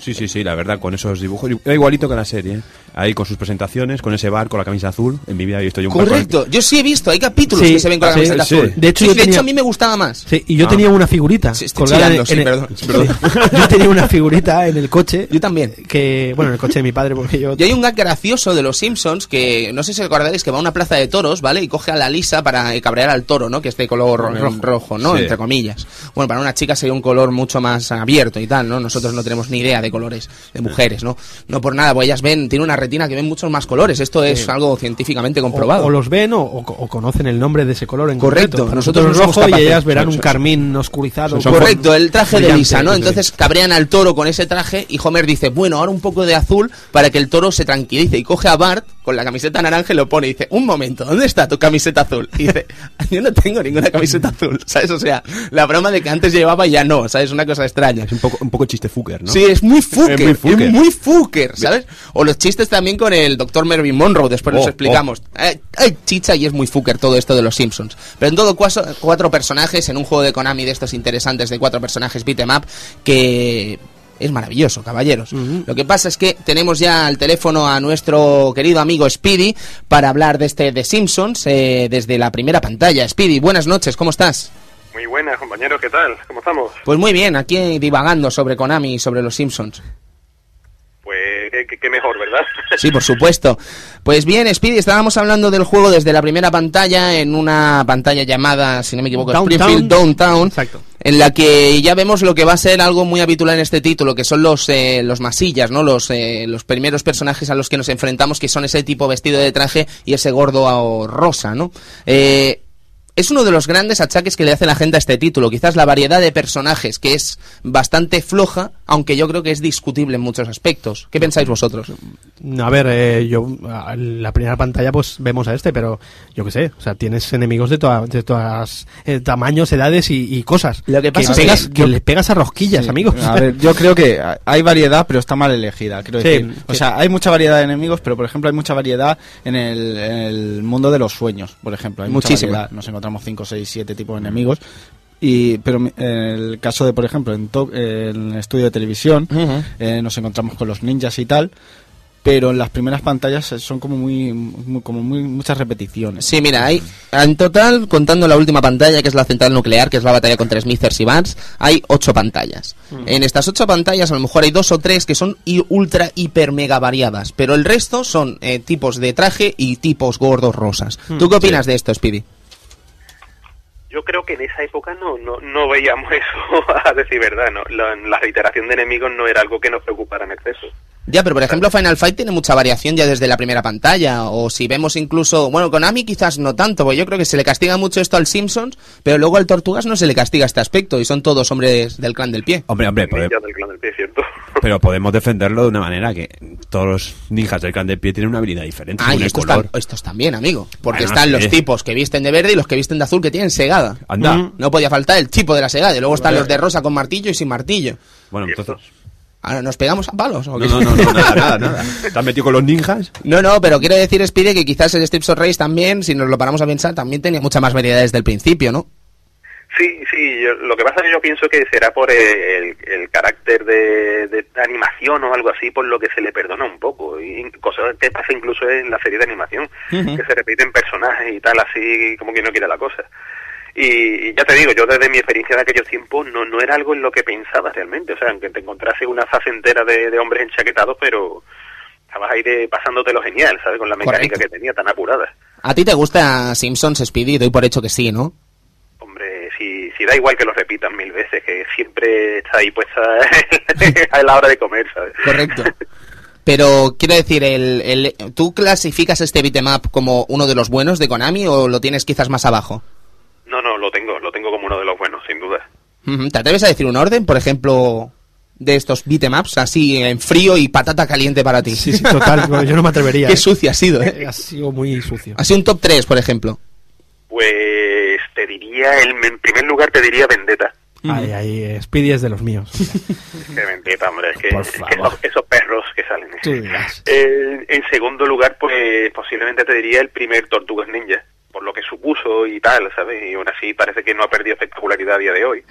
Sí, sí, sí, la verdad, con esos dibujos. Era igualito que la serie. Ahí con sus presentaciones, con ese bar, con la camisa azul. En mi vida he visto yo un bar con Correcto, yo sí he visto, hay capítulos Sí, que se ven con la sí, camiseta sí. azul. De hecho, yo de tenía- hecho a mí me gustaba más. Sí, y yo Ah. tenía una figurita. Sí, estoy colgada en el- perdón, perdón. yo tenía una figurita en el coche. Yo también. Que, bueno, en el coche de mi padre, porque yo. Y hay un gag gracioso de los Simpsons que no sé si recordaréis que va a una plaza de toros, ¿vale? Y coge a la lisa para cabrear al toro, ¿no? Que es de color ro- rojo, ¿no? Sí. Entre comillas. Bueno, para una chica sería un color mucho más abierto y tal, ¿no? Nosotros no tenemos ni idea de colores de mujeres, ¿no? No por nada, pues ellas ven, tiene una retina que ven muchos más colores. Esto es algo científicamente comprobado. o los ven o, conocen el nombre de ese color en Correcto, concreto. Nosotros nosotros rojo y ellas verán un carmín oscurizado. son- Correcto, el traje de Lisa, ¿no? Entonces cabrean al toro con ese traje y Homer dice, bueno, ahora un poco de azul para que el toro se tranquilice. Y coge a Bart con la camiseta naranja y lo pone y dice, un momento, ¿dónde está tu camiseta azul? Y dice, yo no tengo ninguna camiseta azul, ¿sabes? O sea, la broma de que antes llevaba ya no, ¿sabes? Una cosa extraña. Es un poco, un poco chiste fucker, ¿no? Sí, es muy fucker, Es es muy fucker. ¿sabes? O los chistes también con el doctor Mervyn Monroe, después nos Oh, explicamos. Hay, hay chicha y es muy fucker todo esto de los Simpsons. Pero en todo caso, cuatro personajes en un juego de Konami de estos interesantes de cuatro personajes beat 'em up que es maravilloso, caballeros. Lo que pasa es que tenemos ya al teléfono a nuestro querido amigo Speedy para hablar de este de Simpsons eh, desde la primera pantalla. Speedy, buenas noches, ¿cómo estás? Muy buenas, compañeros, ¿qué tal? ¿Cómo estamos? Pues muy bien, aquí divagando sobre Konami y sobre los Simpsons. Pues qué, qué- qué mejor, ¿verdad? Sí, por supuesto. Pues bien, Speedy, estábamos hablando del juego desde la primera pantalla en una pantalla llamada, si no me equivoco, Downtown. Springfield Downtown, Exacto. en la que ya vemos lo que va a ser algo muy habitual en este título, que son los eh, los masillas, ¿no? Los eh, los primeros personajes a los que nos enfrentamos, que son ese tipo vestido de traje y ese gordo a- rosa, ¿no? Eh, es uno de los grandes achaques que le hace la gente a este título. Quizás la variedad de personajes, que es bastante floja, aunque yo creo que es discutible en muchos aspectos. ¿Qué pensáis vosotros? A ver, eh, yo, a la primera pantalla pues vemos a este, pero yo qué sé, o sea, tienes enemigos de, toda- de todas eh, tamaños, edades y, y cosas. Lo que pasa es pegas, que que yo- le pegas a rosquillas, Sí, amigos. A ver, yo creo que hay variedad, pero está mal elegida. Quiero Sí, decir. O sí. sea, hay mucha variedad de enemigos, pero por ejemplo hay mucha variedad en el, en el mundo de los sueños. Por ejemplo, hay mucha Muchísima. variedad. Nos encontramos 5, 6, 7 tipos de enemigos. Y, pero en el caso de, por ejemplo, en, to- en el estudio de televisión, eh, nos encontramos con los ninjas y tal. Pero en las primeras pantallas son como muy, muy- como muy muchas repeticiones. Sí, mira, hay en total, contando la última pantalla, que es la central nuclear, que es la batalla contra Smithers y Vance, hay ocho pantallas. En estas ocho pantallas, a lo mejor hay dos o tres que son i- ultra, hiper, mega variadas, pero el resto son eh, tipos de traje y tipos gordos rosas. ¿Tú qué opinas de esto, Speedy? Yo creo que en esa época no, no, no veíamos eso, a decir verdad, ¿no? La, la reiteración de enemigos no era algo que nos preocupara en exceso. Ya, pero por ejemplo Final Fight tiene mucha variación ya desde la primera pantalla, o si vemos incluso, bueno, Konami quizás no tanto, porque yo creo que se le castiga mucho esto al Simpsons, pero luego al Tortugas no se le castiga este aspecto, y son todos hombres del clan del pie. Hombre, hombre, pode- Ninja del clan del pie, ¿cierto? pero podemos defenderlo de una manera que todos los ninjas del clan de pie tienen una habilidad diferente Ah, y estos, color. estos también, amigo. Porque Bueno, están sí. los tipos que visten de verde y los que visten de azul que tienen segada. Anda. Mm, No podía faltar el tipo de la segada. Y luego están los de rosa con martillo y sin martillo. Bueno, entonces... Ahora, ¿Nos pegamos a palos? o No, qué? no, no, no, nada, nada, nada. ¿Te has metido con los ninjas? No, no, pero quiero decir, Speedy, que quizás el Strips of Race también, si nos lo paramos a pensar, también tenía mucha más variedad desde el principio, ¿no? Sí, sí, yo- lo que pasa es que yo pienso que será por el, el carácter de, de animación o algo así, por lo que se le perdona un poco. Y cosas que pasa incluso en la serie de animación, que se repiten personajes y tal, así como que no quiere la cosa. Y, y ya te digo, yo desde mi experiencia de aquellos tiempos no, no era algo en lo que pensaba realmente. O sea, aunque te encontrase una fase entera de, de hombres enchaquetados, pero estabas ahí de, pasándotelo genial, ¿sabes? Con la mecánica Correcto. que tenía tan apurada. ¿A ti te gusta Simpsons, Speedy? Doy por hecho que sí, ¿no? Hombre, si, si da igual que lo repitan mil veces, que siempre está ahí puesta a la hora de comer, ¿sabes? Correcto. Pero quiero decir, el, el- ¿tú clasificas este beat'em up como uno de los buenos de Konami o lo tienes quizás más abajo? No, no, lo tengo, lo tengo como uno de los buenos, sin duda. ¿Te atreves a decir un orden, por ejemplo, de estos beat'em ups así en frío y patata caliente para ti? Sí, sí, total. yo no me atrevería. Qué ¿eh? sucio ha sido, ¿eh? Ha sido muy sucio. Así un top 3, por ejemplo. Pues te diría, el, en primer lugar te diría Vendetta. Ay, ay, eh, Speedy es de los míos. Que hombre, es que, es esos, esos perros que salen. Eh, en segundo lugar, pues posiblemente te diría el primer Tortugas Ninja, por lo que supuso y tal, ¿sabes? Y aún así parece que no ha perdido espectacularidad a día de hoy.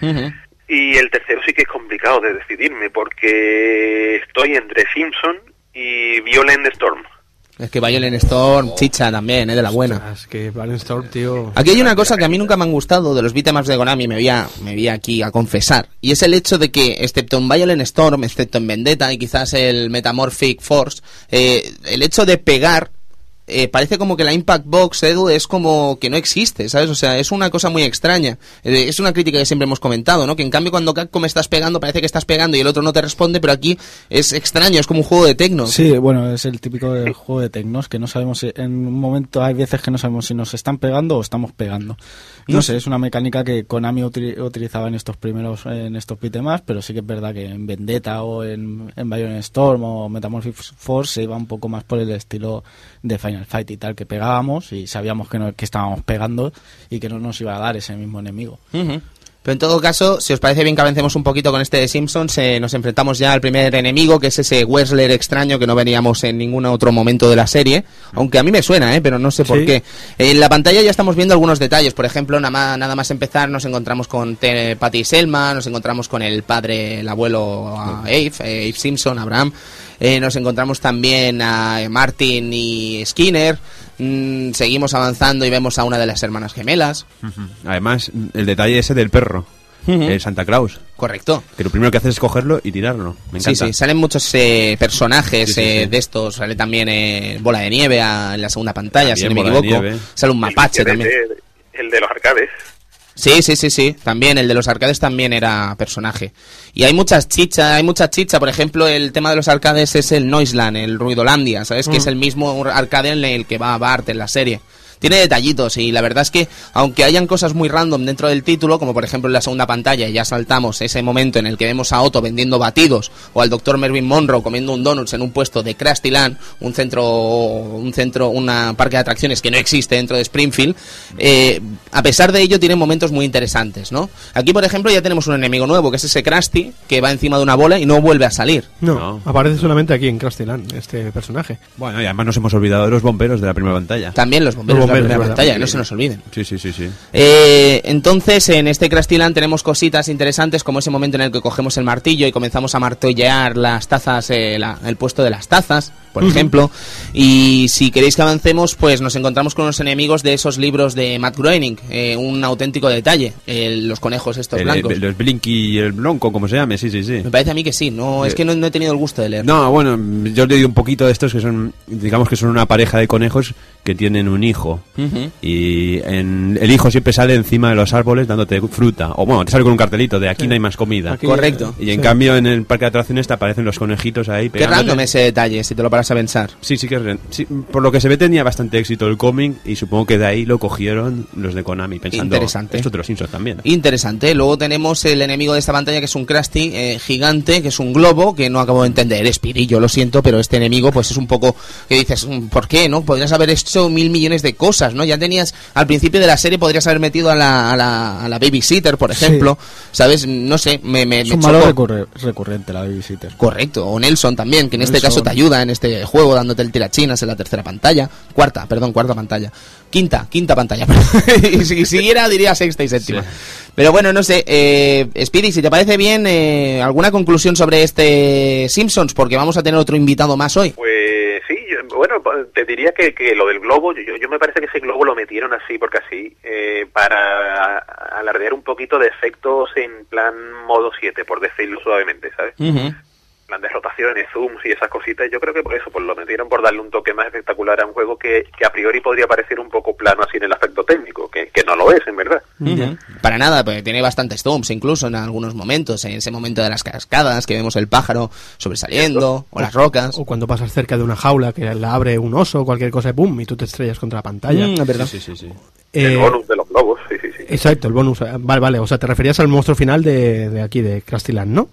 Y el tercero sí que es complicado de decidirme, porque estoy entre Simpson y Violent Storm. Es que Violent Storm, chicha también, ¿eh? De la buena. Es que Violent Storm, tío. Aquí hay una cosa que a mí nunca me han gustado de los beat'em ups de Konami, me voy, a, me voy aquí a confesar. Y es el hecho de que, excepto en Violent Storm, excepto en Vendetta y quizás el Metamorphic Force, eh, el hecho de pegar eh, parece como que la Impact Box, Edu, es como que no existe, ¿sabes? O sea, es una cosa muy extraña. Eh, es una crítica que siempre hemos comentado, ¿no? Que en cambio cuando Capcom estás pegando parece que estás pegando y el otro no te responde, pero aquí es extraño, es como un juego de tecno. Sí, bueno, es el típico del juego de tecnos que no sabemos si, en un momento hay veces que no sabemos si nos están pegando o estamos pegando. No sé, es una mecánica que Konami utili- utilizaba en estos primeros en estos beat'em pero sí que es verdad que en Vendetta o en, en Storm o Metamorphic Force se iba un poco más por el estilo de Final Fight y tal, que pegábamos y sabíamos que, no, que estábamos pegando y que no nos iba a dar ese mismo enemigo. Ujú. Pero en todo caso, si os parece bien que avancemos un poquito con este de Simpsons, eh, nos enfrentamos ya al primer enemigo, que es ese Wessler extraño que no veníamos en ningún otro momento de la serie. Aunque a mí me suena, ¿eh? pero no sé por Sí. qué. En la pantalla ya estamos viendo algunos detalles. Por ejemplo, nada más, nada más empezar, nos encontramos con Patty y Selma, nos encontramos con el padre, el abuelo Abe, eh, Abe Simpson, Abraham. Eh, nos encontramos también a Martin y Skinner. Mm, seguimos avanzando y vemos a una de las hermanas gemelas. Además, el detalle ese del perro, el Santa Claus. Correcto. Que lo primero que haces es cogerlo y tirarlo. Me Sí, encanta. sí, salen muchos eh, personajes Sí, sí, eh, sí. de estos. Sale también eh, Bola de Nieve a- en la segunda pantalla, si no me equivoco. Sale un mapache el, de- también. el de los arcades. Sí, sí, sí, sí. También el de los arcades también era personaje. Y hay muchas chichas, hay mucha chicha. Por ejemplo, el tema de los arcades es el Noiseland, el Ruidolandia, ¿sabes? Que Mm. es el mismo arcade en el que va Bart en la serie. Tiene detallitos y la verdad es que aunque hayan cosas muy random dentro del título, como por ejemplo en la segunda pantalla, y ya saltamos ese momento en el que vemos a Otto vendiendo batidos o al Dr. Mervyn Monroe comiendo un donuts en un puesto de Krusty Land, un centro, un centro, una parque de atracciones que no existe dentro de Springfield, eh, a pesar de ello tiene momentos muy interesantes, ¿no? Aquí por ejemplo ya tenemos un enemigo nuevo, que es ese Krusty, que va encima de una bola y no vuelve a salir. No, No. aparece solamente aquí en Krusty Land, este personaje. Bueno, y además nos hemos olvidado de los bomberos de la primera pantalla. También los bomberos, Los pantalla, no se nos olviden. Sí, sí, sí, sí. Eh, entonces, en este Krusty Land tenemos cositas interesantes como ese momento en el que cogemos el martillo y comenzamos a martillear las tazas, eh, la- el puesto de las tazas, por ejemplo. Y si queréis que avancemos, pues nos encontramos con unos enemigos de esos libros de Matt Groening. eh, un auténtico detalle, el- los conejos estos El, blancos. el- los Blinky y el Bronco, como se llame, sí, sí, sí. Me parece a mí que sí, no, es que no, no he tenido el gusto de leer. No, bueno, yo le di un poquito de estos que son, digamos que son una pareja de conejos que tienen un hijo. Ujú. Y en- el hijo siempre sale encima de los árboles dándote fruta. O bueno, te sale con un cartelito de aquí no hay más comida. Aquí- Correcto. Y en Sí. cambio en el parque de atracciones te aparecen los conejitos ahí. Qué pegándote. random ese detalle, si te lo paras a pensar. Sí, sí que es ren- sí, por lo que se ve tenía bastante éxito el cómic y supongo que de ahí lo cogieron los de Konami pensando Interesante. esto de los Simpsons también. Interesante. Luego tenemos el enemigo de esta pantalla que es un Krusty eh, gigante, que es un globo, que no acabo de entender. Es yo lo siento, pero este enemigo pues es un poco que dices, mm, ¿por qué? ¿No? Podrías haber hecho mil millones de cosas, ¿no? Ya tenías, al principio de la serie podrías haber metido a la, a la, a la babysitter, por Sí. ejemplo, ¿sabes? No sé, me, me, Es me un malo recurre- recurrente la babysitter. Correcto, o Nelson también, que en este caso te ayuda en este juego dándote el tirachinas en la tercera pantalla. Cuarta, perdón, cuarta pantalla. Quinta, quinta pantalla. y si siguiera diría sexta y séptima. Pero bueno, no sé, eh, Speedy, si te parece bien, eh, ¿alguna conclusión sobre este Simpsons? Porque vamos a tener otro invitado más hoy. Pues sí, yo- bueno, te diría que, que lo del globo, yo, yo me parece que ese globo lo metieron así, porque así, eh, para alardear un poquito de efectos en plan modo 7, por decirlo suavemente, ¿sabes? plan de rotaciones, zooms y esas cositas, yo creo que por eso, pues lo metieron por darle un toque más espectacular a un juego que, que a priori podría parecer un poco plano así en el aspecto técnico, que, que no lo es, en verdad. Ujú. Para nada, porque tiene bastantes zooms, incluso en algunos momentos, en ese momento de las cascadas, que vemos el pájaro sobresaliendo, o las rocas. O cuando pasas cerca de una jaula que la abre un oso o cualquier cosa, y ¡pum! y tú te estrellas contra la pantalla. Mm, es verdad. Sí, sí, sí. El Eh, bonus de los globos, sí, sí, sí. Exacto, el bonus. eh, Vale, vale. O sea, te referías al monstruo final de, de aquí, de Crastyland, ¿no?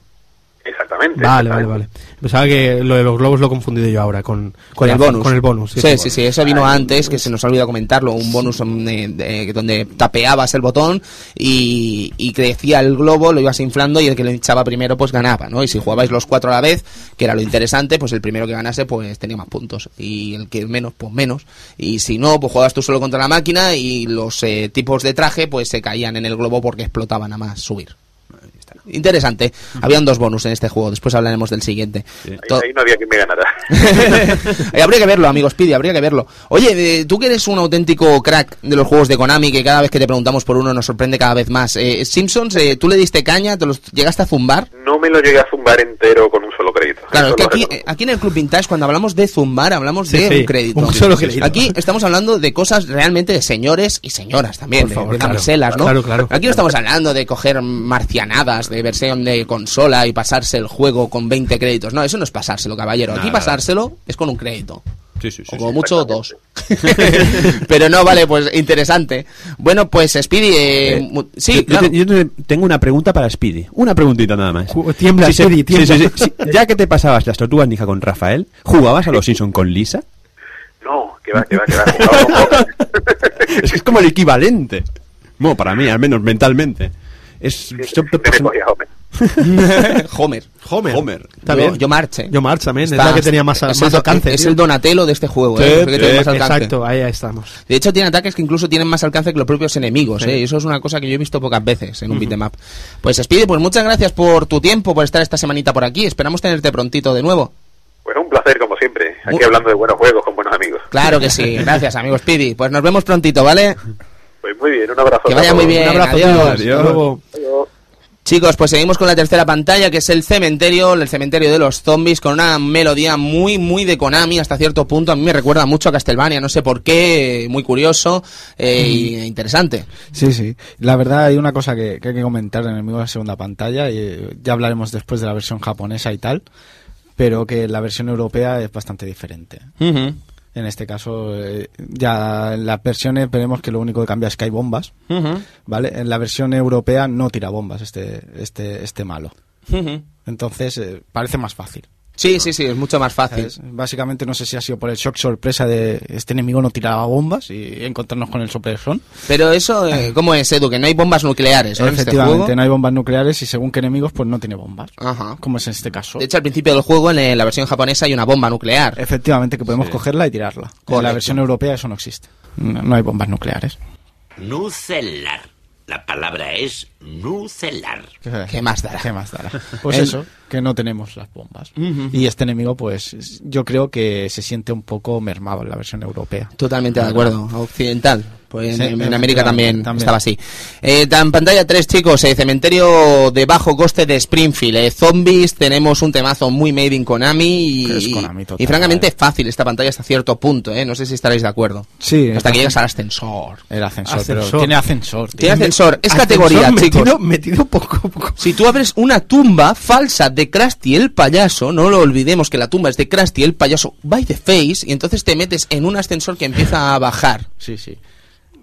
Exactamente. Vale, vale, vale. Pensaba que lo de los globos lo he confundido yo ahora con, Con el bonus. Con el bonus. Sí, sí, sí, eso vino antes, que se nos ha olvidado comentarlo, un bonus eh, de- donde tapeabas el botón y, y crecía el globo, lo ibas inflando y el que lo hinchaba primero pues ganaba, ¿no? Y si jugabais los cuatro a la vez, que era lo interesante, pues el primero que ganase pues tenía más puntos y el que menos pues menos. Y si no, pues jugabas tú solo contra la máquina y los eh, tipos de traje pues se caían en el globo porque explotaban a más subir. Interesante. Habían dos bonus en este juego, después hablaremos del siguiente. Ahí, no había quien me ganara. Habría que verlo, amigos Speedy, habría que verlo. Oye, eh, tú que eres un auténtico crack de los juegos de Konami, que cada vez que te preguntamos por uno nos sorprende cada vez más. Eh, Simpsons, eh, ¿tú le diste caña? ¿Te los llegaste a zumbar? No me lo llegué a zumbar entero con un solo crédito. Claro, es que aquí, eh, aquí en el Club Vintage, cuando hablamos de zumbar, hablamos Sí, de sí, un crédito. un solo crédito. Aquí estamos hablando de cosas realmente de señores y señoras también, Por de, favor, de claro. camiselas, ¿no? Claro, claro. Aquí no estamos hablando de coger marcianadas de versión de consola y pasarse el juego con 20 créditos. No, eso no es pasárselo, caballero. Aquí pasárselo es con un crédito. Sí, sí, sí, o como sí. mucho dos. Pero no, vale, pues interesante. Bueno, pues Speedy, eh, Eh, sí, yo, claro. te- yo te- tengo una pregunta para Speedy. Una preguntita nada más. Tiembla, Sí, sí, Speedy, sí, tiembla. sí, sí, sí. Ya que te pasabas las tortugas ninja con Rafael, ¿jugabas a los Simpson con Lisa? No, que va, que va, que va. es que es como el equivalente. Bueno, para mí, al menos mentalmente. Es, son cogía Homer. Homer. Homer. Homer. Está yo, marche. Yo March también, es Está- la que tenía más, es más el, do- alcance. Es tío. el Donatello de este juego, Sí, ¿eh? Es que tiene más alcance. Exacto, ahí estamos. De hecho, tiene ataques que incluso tienen más alcance que los propios enemigos, ¿eh? Y eso es una cosa que yo he visto pocas veces en un beat'em up. Pues Speedy, pues muchas gracias por tu tiempo, por estar esta semanita por aquí. Esperamos tenerte prontito de nuevo. Pues un placer, como siempre. Aquí hablando de buenos juegos con buenos amigos. Claro que sí. Gracias, amigo Speedy. Pues nos vemos prontito, ¿vale? Pues muy bien, un abrazo. Que vaya muy bien. Un abrazo, adiós. Chicos, pues seguimos con la tercera pantalla, que es el cementerio, el cementerio de los zombies, con una melodía muy, muy de Konami hasta cierto punto. A mí me recuerda mucho a Castlevania, no sé por qué, muy curioso eh, y interesante. Sí, sí. La verdad hay una cosa que, que hay que comentar en el enemigo de la segunda pantalla y eh, ya hablaremos después de la versión japonesa y tal, pero que la versión europea es bastante diferente. En este caso, eh, ya en las versiones veremos que lo único que cambia es que hay bombas, ¿vale? En la versión europea no tira bombas este, este, este malo. Entonces, eh, parece más fácil. Sí, sí, sí, es mucho más fácil. ¿sabes? Básicamente no sé si ha sido por el shock sorpresa de este enemigo no tiraba bombas y encontrarnos con el sorpresón. Pero eso, eh, ¿cómo es, Edu? Que no hay bombas nucleares, ¿no? Este Efectivamente, juego. no hay bombas nucleares y según qué enemigos, pues no tiene bombas. Ajá. Como es en este caso. De hecho, al principio del juego, en la versión japonesa, hay una bomba nuclear. Efectivamente, que podemos cogerla y tirarla. En Correcto. la versión europea eso no existe. No, no hay bombas nucleares. Nucelar. La palabra es nucelar. ¿Qué más dará? ¿Qué más dará? Pues El- eso, que no tenemos las bombas. Y este enemigo, pues yo creo que se siente un poco mermado en la versión europea. Totalmente de acuerdo. Occidental. Pues Sí, en, en América también, también. estaba así. Eh, en pantalla 3, chicos, eh, cementerio de bajo coste de Springfield. eh, zombies, tenemos un temazo muy made in Konami y, Es Konami total. y francamente fácil esta pantalla hasta cierto punto. Eh, no sé si estaréis de acuerdo. Sí, Hasta que llegas al ascensor. El ascensor, Ascensor. pero tiene ascensor. Tiene ascensor. Es Ascensor categoría, metido, chicos. Metido poco a poco. Si tú abres una tumba falsa de Krusty el payaso, no lo olvidemos que la tumba es de Krusty el payaso by the face, y entonces te metes en un ascensor que empieza a bajar. Sí, sí.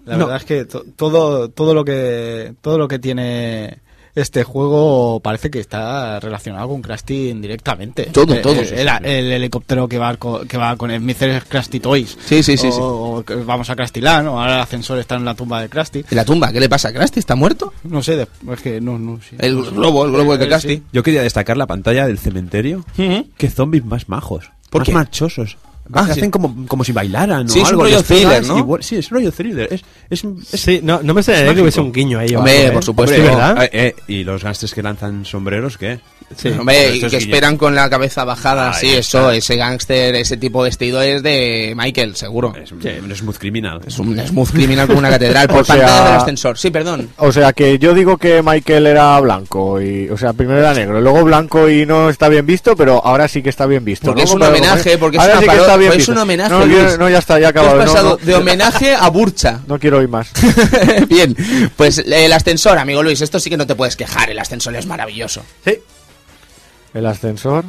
La No. verdad es que to- todo, todo lo que todo lo que tiene este juego parece que está relacionado con Krusty indirectamente. Todo, Eh, todo, eh, sí, el, sí. el helicóptero que va, co- que va con el Mr. Krusty Toys. Sí, sí, sí, O, sí. o vamos a Krusty Land, o ahora el ascensor está en la tumba de Krusty. ¿En la tumba? ¿Qué le pasa a Krusty? ¿Está muerto? No sé, de- es que no, no. sí. El globo, el globo de Eh, Krusty. sí. Yo quería destacar la pantalla del cementerio. Qué zombies más majos. ¿Por más qué? marchosos. Ah, sí. hacen como, como si bailaran Sí, o es un algo. rollo thriller, ¿no? vuel- sí, es rollo thriller. Es, es, es- Sí, no, no me extrañaría que hubiese un guiño ahí. o Hombre, ¿eh? por supuesto. Hombre, ¿verdad? Eh, eh, y los gangsters que lanzan sombreros, ¿qué? Sí. Hombre, y que esperan con la cabeza bajada, Ahí sí, está. eso, ese gángster, ese tipo de vestido es de Michael, seguro. Es un, un smooth criminal. Es un smooth criminal como una catedral por O sea- pantalla del ascensor. Sí, perdón. O sea que yo digo que Michael era blanco y, o sea, primero era negro, luego blanco y no está bien visto, pero ahora sí que está bien visto. Porque ¿no? es un homenaje, porque es una está bien es un homenaje, No, quiero- Luis. no, ya está, ya has no, no, de homenaje a Burcha. no quiero oír más. Bien, pues el ascensor, amigo Luis, esto sí que no te puedes quejar, el ascensor es maravilloso. El ascensor.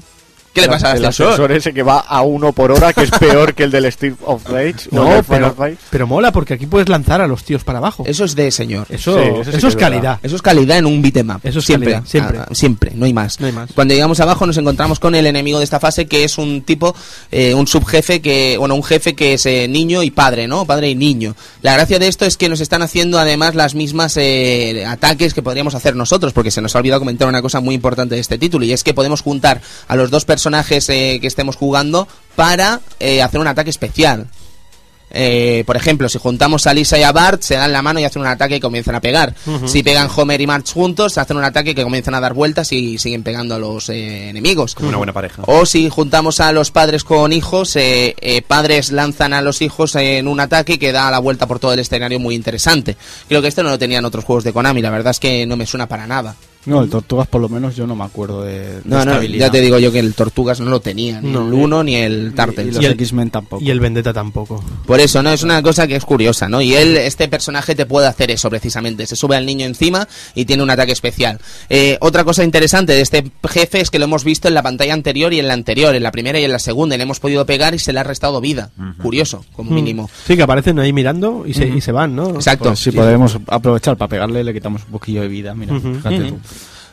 ¿Qué le pasa al el ascensor? ascensor ese que va a uno por hora, que es peor que el del Street of Rage. No, pero, pero mola porque aquí puedes lanzar a los tíos para abajo. Eso es de señor. Eso, Sí, eso sí es verdad. calidad. Eso es calidad en un beat'em up. Eso es siempre, calidad, siempre. Ah, siempre, no hay más. No hay más. Cuando llegamos abajo nos encontramos con el enemigo de esta fase que es un tipo, eh, un subjefe que, bueno, un jefe que es eh, niño y padre, ¿no? Padre y niño. La gracia de esto es que nos están haciendo además las mismas eh, ataques que podríamos hacer nosotros, porque se nos ha olvidado comentar una cosa muy importante de este título y es que podemos juntar a los dos personajes eh, que estemos jugando para eh, hacer un ataque especial. Eh, por ejemplo, si juntamos a Lisa y a Bart, se dan la mano y hacen un ataque y comienzan a pegar. Si pegan Homer y Marge juntos, hacen un ataque que comienzan a dar vueltas y siguen pegando a los eh, enemigos. Como una buena pareja. O si juntamos a los padres con hijos, eh, eh, padres lanzan a los hijos en un ataque que da la vuelta por todo el escenario muy interesante. Creo que esto no lo tenían otros juegos de Konami, la verdad es que no me suena para nada. No, el Tortugas por lo menos yo no me acuerdo de, de No, no, ya te digo yo que el Tortugas no lo tenía, ni No. el 1 ni el Y, y Y el- X-Men tampoco. Y el Vendetta tampoco. Por eso, ¿no? Es una cosa que es curiosa, ¿no? Y él, este personaje te puede hacer eso precisamente. Se sube al niño encima y tiene un ataque especial. Eh, otra cosa interesante de este jefe es que lo hemos visto en la pantalla anterior y en la anterior, en la primera y en la segunda, y le hemos podido pegar y se le ha restado vida. Curioso, como mínimo. Sí, que aparecen ahí mirando y se, y se van, ¿no? Exacto. Pues si podemos aprovechar para pegarle, le quitamos un poquillo de vida. Mira, fíjate tú.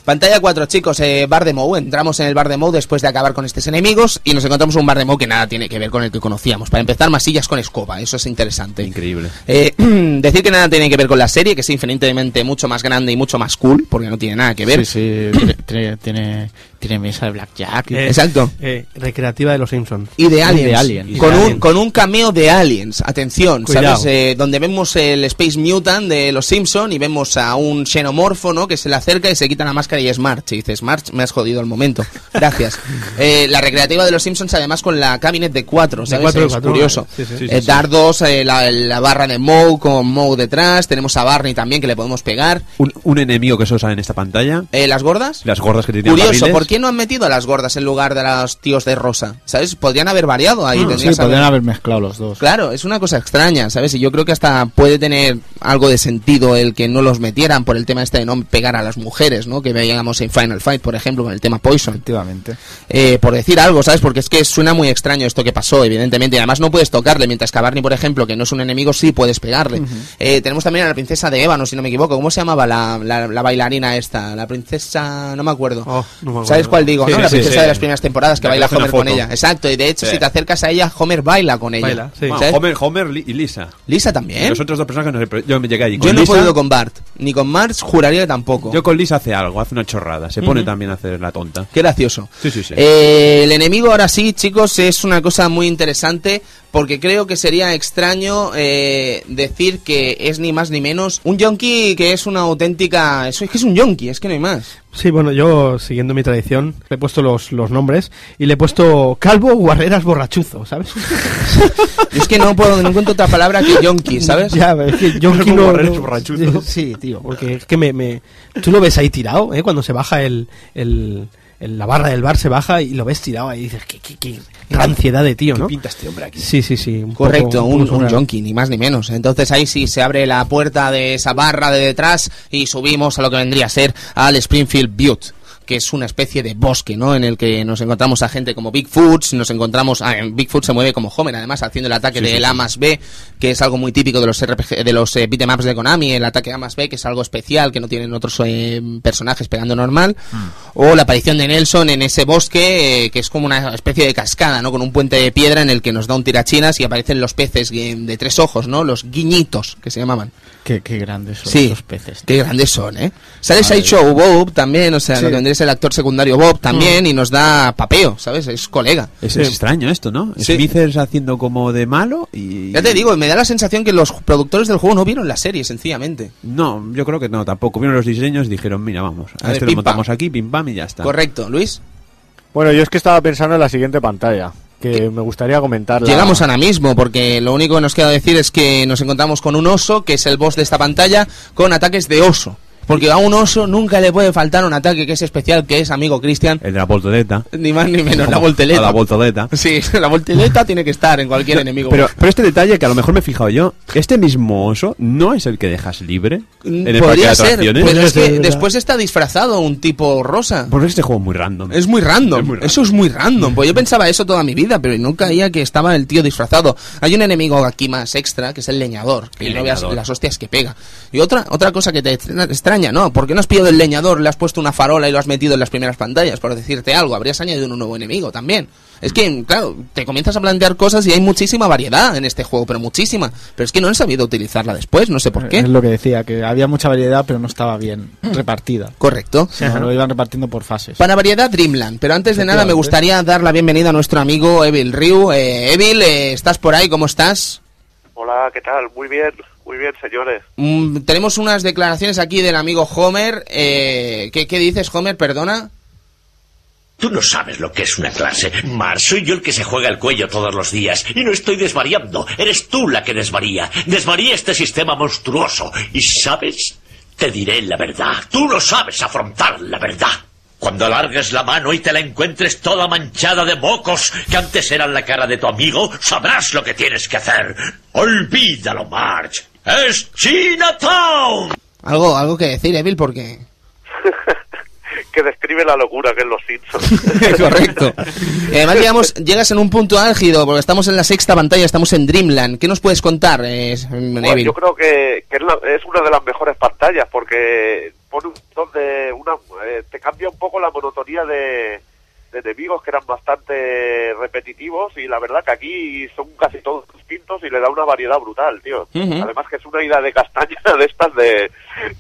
Pantalla 4, chicos, eh, bar de Mou. Entramos en el bar de Mou después de acabar con estos enemigos y nos encontramos un bar de Mou que nada tiene que ver con el que conocíamos. Para empezar, masillas con escoba, eso es interesante. Increíble. Eh, decir que nada tiene que ver con la serie, que es infinitamente mucho más grande y mucho más cool, porque no tiene nada que ver. Sí, sí, tiene, tiene, mesa de blackjack. Eh, Exacto. eh, recreativa de los Simpsons. Y de Aliens. de Aliens. Con, Y de un, Aliens. con un cameo de Aliens. Atención, Cuidado. ¿sabes? Eh, donde vemos el Space Mutant de los Simpson y vemos a un xenomorfo, ¿no? Que se le acerca y se quita la máscara y es March. Y dices, March, me has jodido el momento. Gracias. Eh, la recreativa de los Simpsons, además, con la cabinet de cuatro, ¿sabes? cuatro de es cuatro, curioso. sí, sí. Sí, Eh, dardos, eh, la, la barra de Moe con Moe detrás. Tenemos a Barney también que le podemos pegar. Un, un enemigo que solo sale en esta pantalla. Eh, ¿Las gordas? Las gordas que te tiran Curioso, barriles. ¿por qué no han metido a las gordas en lugar de a los tíos de rosa? ¿Sabes? Podrían haber variado ahí. Sí, tendrías podrían haber- haber mezclado los dos. Claro, es una cosa extraña, ¿sabes? Y yo creo que hasta puede tener algo de sentido el que no los metieran por el tema este de no pegar a las mujeres, ¿no? Que veíamos en Final Fight, por ejemplo, con el tema Poison. Efectivamente. Eh, por decir algo, ¿sabes? Porque es que suena muy extraño esto que pasó, evidentemente. Y además no puedes tocarle, mientras que a Barney, por ejemplo, que no es un enemigo, sí puedes pegarle. Eh, tenemos también a la princesa de Ébano, si no me equivoco. ¿Cómo se llamaba la, la- la bailarina esta? La princesa... no me acuerdo. Oh, no me acuerdo. ¿Sabes cuál digo? Sí, no? la princesa sí. de las primeras temporadas que La que baila Homer con ella. Exacto, y de hecho Sí. si te acercas a ella, Homer baila con ella. Baila, sí. Bueno. Homer, Homer y Lisa. Lisa Y también. Los otros dos personajes no sé, yo me llegué allí. Yo no he podido con Bart, ni con Marge, juraría que tampoco. Yo con Lisa hace algo, hace una chorrada. Se pone también a hacer la tonta. Qué gracioso. Sí, sí, sí. Eh, el enemigo ahora sí, chicos, es una cosa muy interesante porque creo que sería extraño eh, decir que es ni más ni menos un yonki que es una auténtica... Eso es que es un yonki, es que no hay más. Sí, bueno, yo, siguiendo mi tradición, le he puesto los, los nombres y le he puesto Calvo Guarreras Borrachuzo, ¿sabes? Yo es que no puedo, no encuentro otra palabra que yonki, ¿sabes? Ya, es que yo Calvo no, Guarreras no- Borrachuzo. Sí, tío, porque es que me, me... Tú lo ves ahí tirado, ¿eh? Cuando se baja el... el el- la barra del bar se baja y lo ves tirado ahí y dices, qué, qué, qué ranciedad de tío, ¿Qué ¿no? pinta este hombre aquí? Sí, sí, sí. un Correcto, poco- un, un surreal. yonki, ni más ni menos. Entonces ahí sí se abre la puerta de esa barra de detrás y subimos a lo que vendría a ser al Springfield Butte. Que es una especie de bosque, ¿no? En el que nos encontramos a gente como Bigfoot, nos encontramos, ah, en Bigfoot se mueve como Homer, además haciendo el ataque Sí, del A más B, que es algo muy típico de los RPG, de los eh, beatemaps de Konami, el ataque A más B, que es algo especial que no tienen otros eh, personajes pegando normal, o la aparición de Nelson en ese bosque, eh, que es como una especie de cascada, ¿no? Con un puente de piedra en el que nos da un tirachinas y aparecen los peces eh, de tres ojos, ¿no? Los guiñitos, que se llamaban. Qué, qué grandes son Sí, esos peces. qué grandes son, ¿eh? Sale Sideshow Bob también, o sea, Sí. lo que vendría a ser el actor secundario Bob también, y nos da papeo, ¿sabes? Es colega. Es, es extraño esto, ¿no? Sí. Smithers haciendo como de malo y... Ya te digo, me da la sensación que los productores del juego no vieron la serie, sencillamente. No, yo creo que no, tampoco. Vieron los diseños y dijeron, mira, vamos, A a, ver, este pim, lo montamos aquí, pim pam y ya está. Correcto, Luis. Bueno, yo es que estaba pensando en la siguiente pantalla, me gustaría comentarla. Llegamos ahora mismo, porque lo único que nos queda decir es que nos encontramos con un oso, que es el boss de esta pantalla, con ataques de oso. Porque a un oso nunca le puede faltar un ataque que es especial, que es amigo Cristian. El de la voltoleta. Ni más ni menos, la volteleta. La voltoleta. Sí, la volteleta tiene que estar en cualquier enemigo. Pero, pero este detalle que a lo mejor me he fijado yo, este mismo oso no es el que dejas libre en el parque de Podría ser, atracciones. pero es que después está disfrazado un tipo rosa. Porque este juego es muy random. Es muy random. Es muy random. Eso es muy random. Pues yo pensaba eso toda mi vida, pero no caía que estaba el tío disfrazado. Hay un enemigo aquí más extra, que es el leñador. Que El no veas leñador. las hostias que pega. Y otra, otra cosa que te extra- extraña, ¿no? ¿Por qué no has pillado el leñador, le has puesto una farola y lo has metido en las primeras pantallas? Por decirte algo, habrías añadido un nuevo enemigo también. Es que, claro, te comienzas a plantear cosas y hay muchísima variedad en este juego, pero muchísima. Pero es que no han sabido utilizarla después, no sé por qué. Es lo que decía, que había mucha variedad, pero no estaba bien repartida. Correcto. Sea, lo iban repartiendo por fases. Para variedad, Dreamland. Pero antes de nada, me gustaría dar la bienvenida a nuestro amigo Evil Ryu. Eh, Evil, eh, ¿estás por ahí? ¿Cómo estás? Hola, ¿qué tal? Muy bien, muy bien, señores. Mm, tenemos unas declaraciones aquí del amigo Homer. Eh, ¿qué, ¿Qué dices, Homer? Perdona. Tú no sabes lo que es una clase. Mar, soy yo el que se juega el cuello todos los días. Y no estoy desvariando. Eres tú la que desvaría. Desvaría este sistema monstruoso. Y sabes, te diré la verdad. Tú no sabes afrontar la verdad. Cuando alargues la mano y te la encuentres toda manchada de mocos que antes eran la cara de tu amigo, sabrás lo que tienes que hacer. Olvídalo, Marge. Es Chinatown. Algo, algo que decir, Evil, porque... que describe la locura que es los Simpsons. Correcto. Y además llegamos, llegas en un punto álgido, porque estamos en la sexta pantalla, estamos en Dreamland. ¿Qué nos puedes contar, eh, Bueno, Evil? yo creo que, que es, la- es una de las mejores pantallas porque pone un de una eh, te cambia un poco la monotonía de, de enemigos que eran bastante repetitivos y la verdad que aquí son casi todos distintos y le da una variedad brutal, tío. Además que es una ida de castaña de estas de,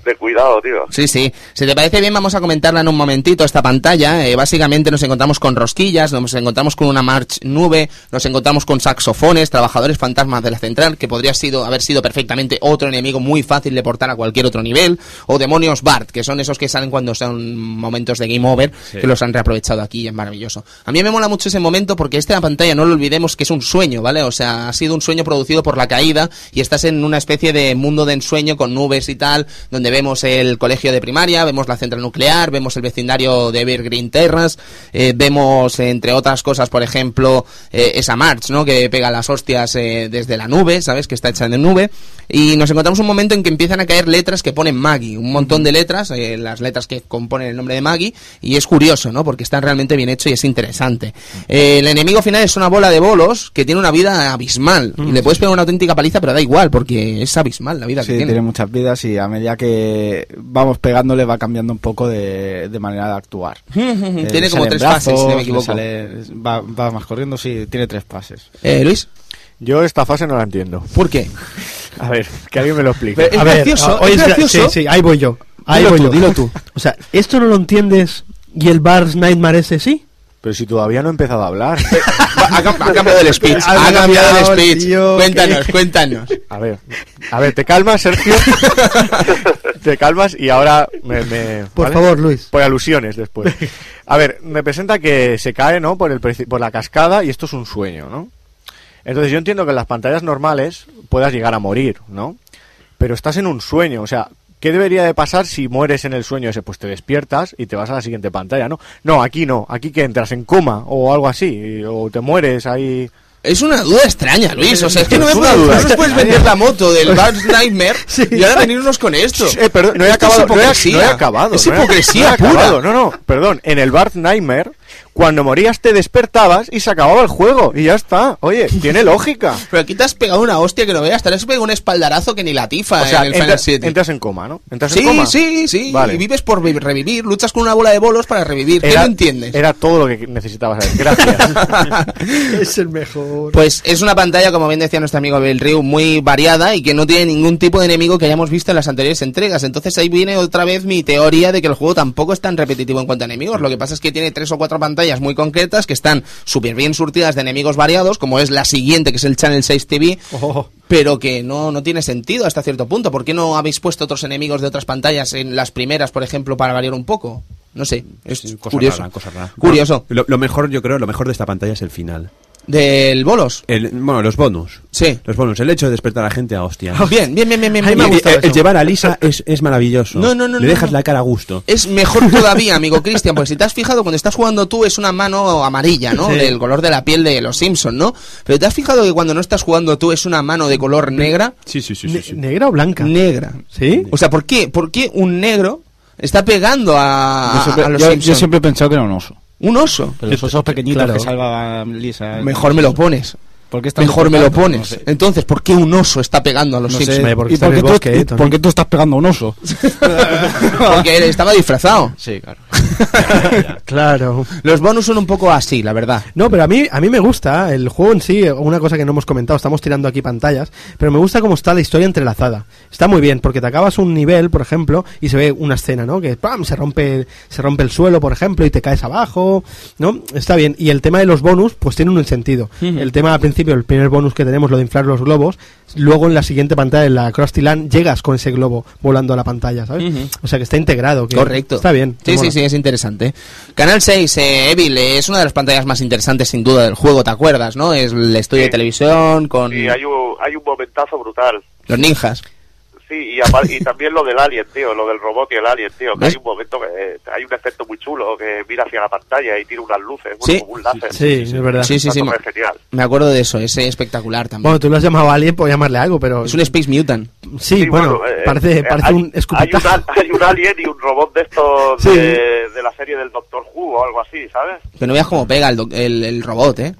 de cuidado, tío. Sí, sí. Si te parece bien, vamos a comentarla en un momentito esta pantalla. Eh, básicamente nos encontramos con rosquillas, nos encontramos con una march nube, nos encontramos con saxofones, trabajadores fantasmas de la central, que podría sido, haber sido perfectamente otro enemigo muy fácil de portar a cualquier otro nivel, o demonios Bart, que son esos que salen cuando son momentos de game over, Sí. que los han reaprovechado aquí es maravilloso. A mí me mola mucho ese momento porque esta pantalla, no lo olvidemos, que es un sueño, ¿vale? O sea, ha sido un sueño producido por la caída y estás en una especie de mundo de ensueño con nubes y tal, donde vemos el colegio de primaria, vemos la central nuclear, vemos el vecindario de Evergreen Terrace, eh, vemos, entre otras cosas, por ejemplo, eh, esa March, ¿no? Que pega las hostias eh, desde la nube, ¿sabes? Que está hecha de nube. Y nos encontramos un momento en que empiezan a caer letras que ponen Maggie, un montón de letras, eh, las letras que componen el nombre de Maggie, y es curioso, ¿no? Porque están realmente bien hecho y es interesante. Eh, el enemigo final es una bola de bolos que tiene una vida abismal. Y le puedes pegar una auténtica paliza, pero da igual, porque es abismal la vida Sí, que tiene tiene. muchas vidas y a medida que vamos pegándole va cambiando un poco de, de manera de actuar. Eh, tiene le como tres fases, si no me equivoco. sale- va, va más corriendo, sí, tiene tres fases. Eh, Luis, Yo esta fase no la entiendo. ¿por qué? A ver, que alguien me lo explique. Es a ver, gracioso, ah, oye, es gra- gracioso. Sí, sí, ahí voy yo. Ahí Dilo voy tú, yo. dilo tú. O sea, ¿esto no lo entiendes y el Bars Nightmare ese sí? Pero si todavía no he empezado a hablar. Ha, cam- ha cambiado el speech. Ha Ha cambiado el speech. tío, cuéntanos, que- cuéntanos. A ver, a ver, te calmas, Sergio. te calmas y ahora me... me- Por ¿vale? favor, Luis. Por alusiones después. A ver, me presenta que se cae, ¿no? Por, el, por la cascada y esto es un sueño, ¿no? Entonces yo entiendo que en las pantallas normales puedas llegar a morir, ¿no? Pero estás en un sueño, o sea, ¿qué debería de pasar si mueres en el sueño ese? Pues te despiertas y te vas a la siguiente pantalla, ¿no? No, aquí no, aquí que entras en coma o algo así, o te mueres ahí... Es una duda extraña, Luis. O sea, es que no me Es una puedes, duda no nos puedes vender la moto del Bart Nightmare y ahora venirnos con esto. Eh, perdón, no he Esto es acabado, no he, no acabado. Es no he- hipocresía no he pura. acabado, No, no, perdón. En el Bart Nightmare, cuando morías te despertabas y se acababa el juego. Y ya está. Oye, tiene lógica. Pero aquí te has pegado una hostia que no veas. Te has pegado un espaldarazo que ni la tifa O sea, en el Final entra- 7. entras en coma, ¿no? Entras Sí, en coma. sí, sí. Vale. Y vives por vi- revivir. Luchas con una bola de bolos para revivir. ¿Qué Era- no entiendes? Era todo lo que necesitabas saber. Gracias. es el mejor. Pues es una pantalla, como bien decía nuestro amigo Bill Ryu, muy variada y que no tiene ningún tipo de enemigo que hayamos visto en las anteriores entregas. Entonces ahí viene otra vez mi teoría de que el juego tampoco es tan repetitivo en cuanto a enemigos. Lo que pasa es que tiene tres o cuatro pantallas muy concretas que están súper bien surtidas de enemigos variados, como es la siguiente, que es el Channel 6 TV, Oh, pero que no, no tiene sentido hasta cierto punto. ¿Por qué no habéis puesto otros enemigos de otras pantallas en las primeras, por ejemplo, para variar un poco? No sé, es Cosa curioso. rara, cosa rara. Curioso. Lo, lo mejor, yo creo, lo mejor de esta pantalla es el final. ¿Del bolos? El, bueno, los bonus. Sí. Los bonus. El hecho de despertar a la gente a hostia. Bien, bien, bien, bien, bien. Ay, me ha bien. gustado el, llevar a Lisa es, es maravilloso. No, no, no, Le no, dejas no. la cara a gusto. Es mejor todavía, amigo Cristian, porque si te has fijado, cuando estás jugando tú es una mano amarilla, ¿no? Sí. Del color de la piel de los Simpson, ¿no? Pero te has fijado que cuando no estás jugando tú es una mano de color negra. Sí, sí, sí. Ne- sí, sí. ¿Negra o blanca? Negra. ¿Sí? O sea, ¿por qué? ¿Por qué un negro está pegando a, Yo siempre, a los yo- Simpson? yo siempre he pensado que era un oso. Un oso. Que los osos pequeñitos Claro. que salva Lisa. Mejor me lo pones. ¿Por qué están Mejor me lo pones. No sé. Entonces, ¿por qué un oso está pegando a los No sé. Porque ¿Y por qué, tú, bosque, y eh, Tony. por qué tú estás pegando a un oso? Porque él estaba disfrazado. Sí, claro. Claro. Los bonus son un poco así, la verdad. No, pero a mí, a mí me gusta el juego en sí, una cosa que no hemos comentado, estamos tirando aquí pantallas, pero me gusta cómo está la historia entrelazada. Está muy bien, porque te acabas un nivel, por ejemplo, y se ve una escena, ¿no? Que ¡pam! se rompe, se rompe el suelo, por ejemplo, y te caes abajo, ¿no? Está bien. Y el tema de los bonus, pues tiene un sentido. El tema al principio, el primer bonus que tenemos, lo de inflar los globos, luego en la siguiente pantalla, en la Krusty Land, llegas con ese globo volando a la pantalla, ¿sabes? O sea que está integrado. que Correcto. Está bien. Sí, sí, sí, es interesante. Canal 6, eh, Evil, eh, es una de las pantallas más interesantes sin duda del juego, ¿te acuerdas, no? Es el estudio de televisión con Sí, hay un, hay un momentazo brutal. los ninjas. Sí, y, apar- y también lo del alien, tío, lo del robot y el alien, tío. Que ¿Ves? hay un momento que eh, hay un efecto muy chulo que mira hacia la pantalla y tira unas luces, bueno, Sí. como un láser. Sí, es verdad. Sí, sí, sí. Me- cosa genial. Me acuerdo de eso, ese espectacular también. Bueno, tú lo has llamado Alien, puedo llamarle algo, pero... es un Space Mutant. Sí, Sí, bueno, eh, parece, eh, parece hay, un escupitajo. hay un alien y un robot de estos Sí. de, de la serie del Doctor Who o algo así, ¿sabes? Que no veas cómo pega el, el, el robot, ¿eh?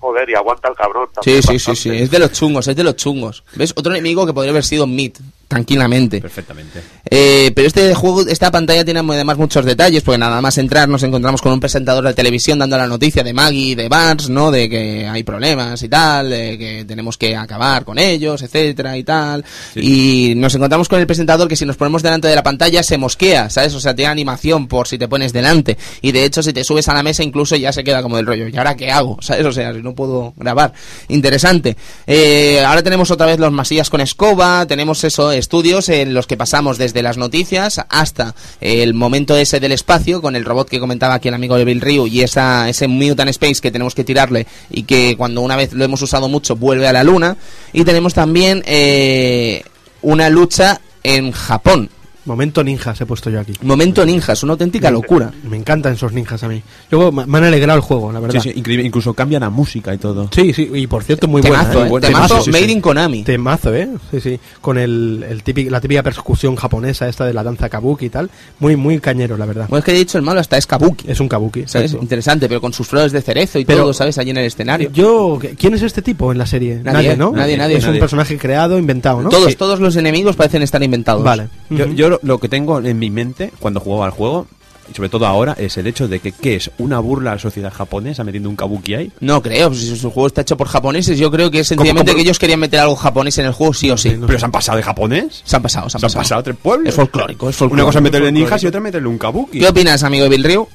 Joder, y aguanta el cabrón Sí, también. sí, sí, sí. bastante. Es de los chungos, es de los chungos. ¿Ves? Otro enemigo que podría haber sido Meat, tranquilamente. Perfectamente. Eh, pero este juego, esta pantalla tiene además muchos detalles, porque nada más entrar nos encontramos con un presentador de televisión dando la noticia de Maggie y de Barnes, ¿no? De que hay problemas y tal, de que tenemos que acabar con ellos, etcétera y tal. Y nos encontramos con el presentador que si nos ponemos delante de la pantalla se mosquea, ¿sabes? O sea, tiene animación por si te pones delante. Y de hecho, si te subes a la mesa incluso ya se queda como del rollo. ¿Y ahora qué hago? ¿Sabes? O sea, si no puedo grabar. Interesante. Eh, ahora tenemos otra vez los masillas con escoba, tenemos eso, estudios en los que pasamos desde las noticias hasta el momento ese del espacio con el robot que comentaba aquí el amigo de Bill Ryu y esa, ese Mutant Space que tenemos que tirarle y que cuando una vez lo hemos usado mucho vuelve a la luna. Y tenemos también eh, una lucha en Japón. Momento ninjas he puesto yo aquí. Momento ninjas, una auténtica locura. Me encantan esos ninjas a mí. Luego me me han alegrado el juego, la verdad. Sí, sí, increíble. Incluso cambia la música y todo. Sí, sí, y por cierto, muy Temazo, buena. eh, ¿eh? temazo sí, sí. made in Konami. Temazo, ¿eh? Sí, sí. Con el, el típico, la típica persecución japonesa esta de la danza kabuki y tal. Muy, muy cañero, la verdad. Bueno, es que he dicho el malo hasta es Kabuki. Es un kabuki. ¿Sabes? exacto. Interesante, pero con sus flores de cerezo y Pero- todo, ¿sabes? Allí en el escenario. Yo, ¿quién es este tipo en la serie? Nadie, ¿no? nadie, nadie. Es un Nadie. personaje creado, inventado, ¿no? Todos, Sí. todos los enemigos parecen estar inventados. Vale. Yo, yo lo, lo que tengo en mi mente cuando jugaba al juego, y sobre todo ahora, es el hecho de que ¿qué es? ¿Una burla a la sociedad japonesa metiendo un kabuki ahí? No creo, si su juego está hecho por japoneses, yo creo que es sencillamente cómo? que ellos querían meter algo japonés en el juego sí o sí. ¿Pero se han pasado de japonés? Se han pasado, se han ¿Se han pasado. pasado tres pueblos? Es folclórico, es folclórico. Una cosa es meterle ninjas y otra meterle un kabuki. ¿Qué opinas, amigo de Bill Ryu?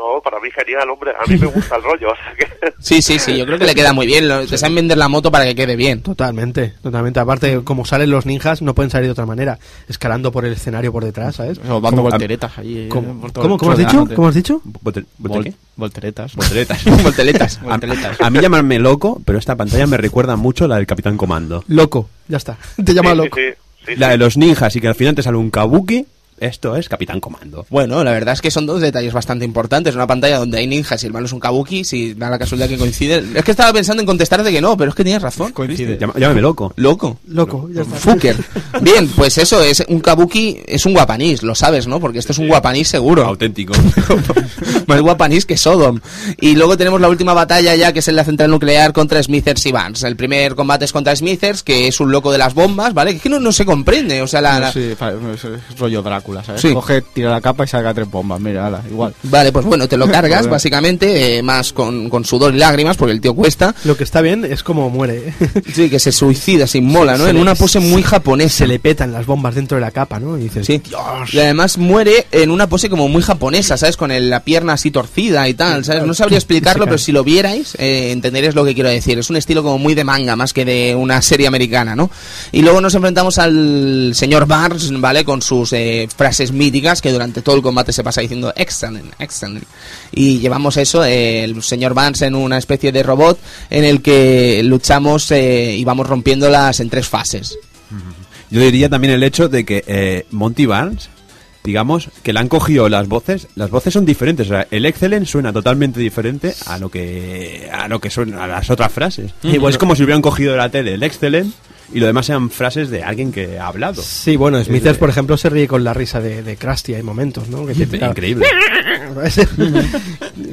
No, para mí genial, hombre. A mí me gusta el rollo, o sea que... Sí, sí, sí, yo creo que le queda muy bien. Lo- Te saben vender la moto para que quede bien. Totalmente, totalmente. Aparte, como salen los ninjas, no pueden salir de otra manera. Escalando por el escenario por detrás, ¿sabes? Eso, dando volteretas allí. eh, ¿Cómo, ¿Cómo, has dicho? ¿Cómo has dicho? Volteretas. Volteretas. Volteletas. Volteretas. A, a mí llamarme loco, pero esta pantalla me recuerda mucho a la del Capitán Comando. Loco, ya está. Te llama sí, loco. Sí, sí, sí, La sí. de los ninjas y que al final te sale un kabuki, esto es Capitán Comando. Bueno, la verdad es que son dos detalles bastante importantes. Una pantalla donde hay ninjas y el malo es un kabuki, si da la casualidad que coincide. Es que estaba pensando en contestarte que no, pero es que tienes razón. Coincide. Llámame loco. Loco. Loco, ya está. Fucker. Bien, pues eso, es un kabuki, es un guapanís, lo sabes, ¿no? Porque esto es un guapanís seguro. Auténtico. Más guapanís que Sodom. Y luego tenemos la última batalla ya, que es en la central nuclear contra Smithers y Vance. El primer combate es contra Smithers, que es un loco de las bombas, ¿vale? Que es que no, no se comprende, o sea, la... la- Sí, rollo Drácula, ¿sabes? Sí. Coge, tira la capa y saca tres bombas, mira, ala, igual. Vale, pues bueno, te lo cargas básicamente, eh, más con, con sudor y lágrimas, porque el tío cuesta. Lo que está bien es como muere. ¿eh? Sí, que se suicida sin mola, ¿no? Se En le- una pose muy japonesa. Se le petan las bombas dentro de la capa, ¿no? Y dices, Sí. Y además muere en una pose como muy japonesa, ¿sabes? Con el- la pierna así torcida y tal, ¿sabes? No sabría explicarlo, Se pero si lo vierais, eh, entenderéis lo que quiero decir. Es un estilo como muy de manga, más que de una serie americana, ¿no? Y luego nos enfrentamos al señor Barnes, ¿vale? Con sus eh, frases míticas que durante todo el combate se pasa diciendo excellent, excellent. Y llevamos eso, eh, el señor Barnes en una especie de robot en el que luchamos eh, y vamos rompiéndolas en tres fases. Yo diría también el hecho de que eh, Monty Barnes, digamos, que le han cogido las voces, las voces son diferentes. O sea, el Excellent suena totalmente diferente a lo que a lo que suena a las otras frases. Y bueno- es como si hubieran cogido de la tele el Excellent y lo demás sean frases de alguien que ha hablado. Sí, bueno, Smithers, por ejemplo, se ríe con la risa de, de Krusty, hay momentos, ¿no? Que te- Increíble.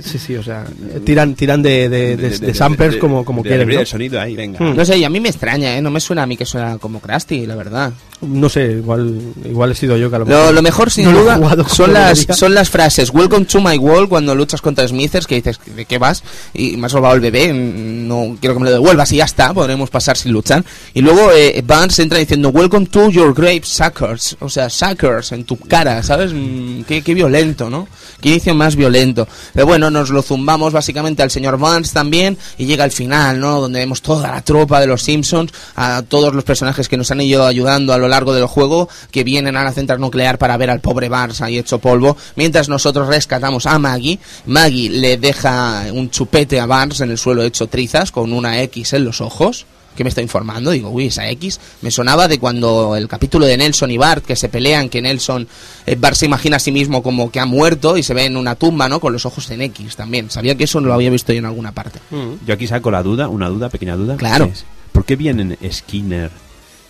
sí, sí, o sea, tiran, tiran de, de, de- de samplers de- como, como de quieren, abrir ¿no? el sonido ahí, venga. No sé, y a mí me extraña, ¿eh? No me suena a mí que suena como Krusty, la verdad. No sé, igual, igual he sido yo que a lo Lo, mejor... lo mejor, sin no lo duda, son las, son las frases Welcome to my world cuando luchas contra Smithers, que dices, ¿de qué vas? Y me has robado el bebé, no quiero que me lo devuelvas y ya está, podremos pasar sin luchar. Y luego eh, Vance entra diciendo, Welcome to your grave, suckers. O sea, suckers en tu cara, ¿sabes? Mm, qué, qué violento, ¿no? Qué inicio más violento. Pero bueno, nos lo zumbamos básicamente al señor Vance también y llega el final, ¿no? Donde vemos toda la tropa de los Simpsons, a todos los personajes que nos han ido ayudando a lo largo del juego, que vienen a la central nuclear para ver al pobre Barnes ahí hecho polvo, mientras nosotros rescatamos a Maggie. Maggie le deja un chupete a Barnes en el suelo hecho trizas con una X en los ojos. que me está informando, digo, uy, esa X me sonaba de cuando el capítulo de Nelson y Bart que se pelean, que Nelson, eh, Bart se imagina a sí mismo como que ha muerto y se ve en una tumba, ¿no? Con los ojos en X también. Sabía que eso no lo había visto yo en alguna parte. Yo aquí saco la duda, una duda, pequeña duda. Claro. ¿Por qué vienen Skinner,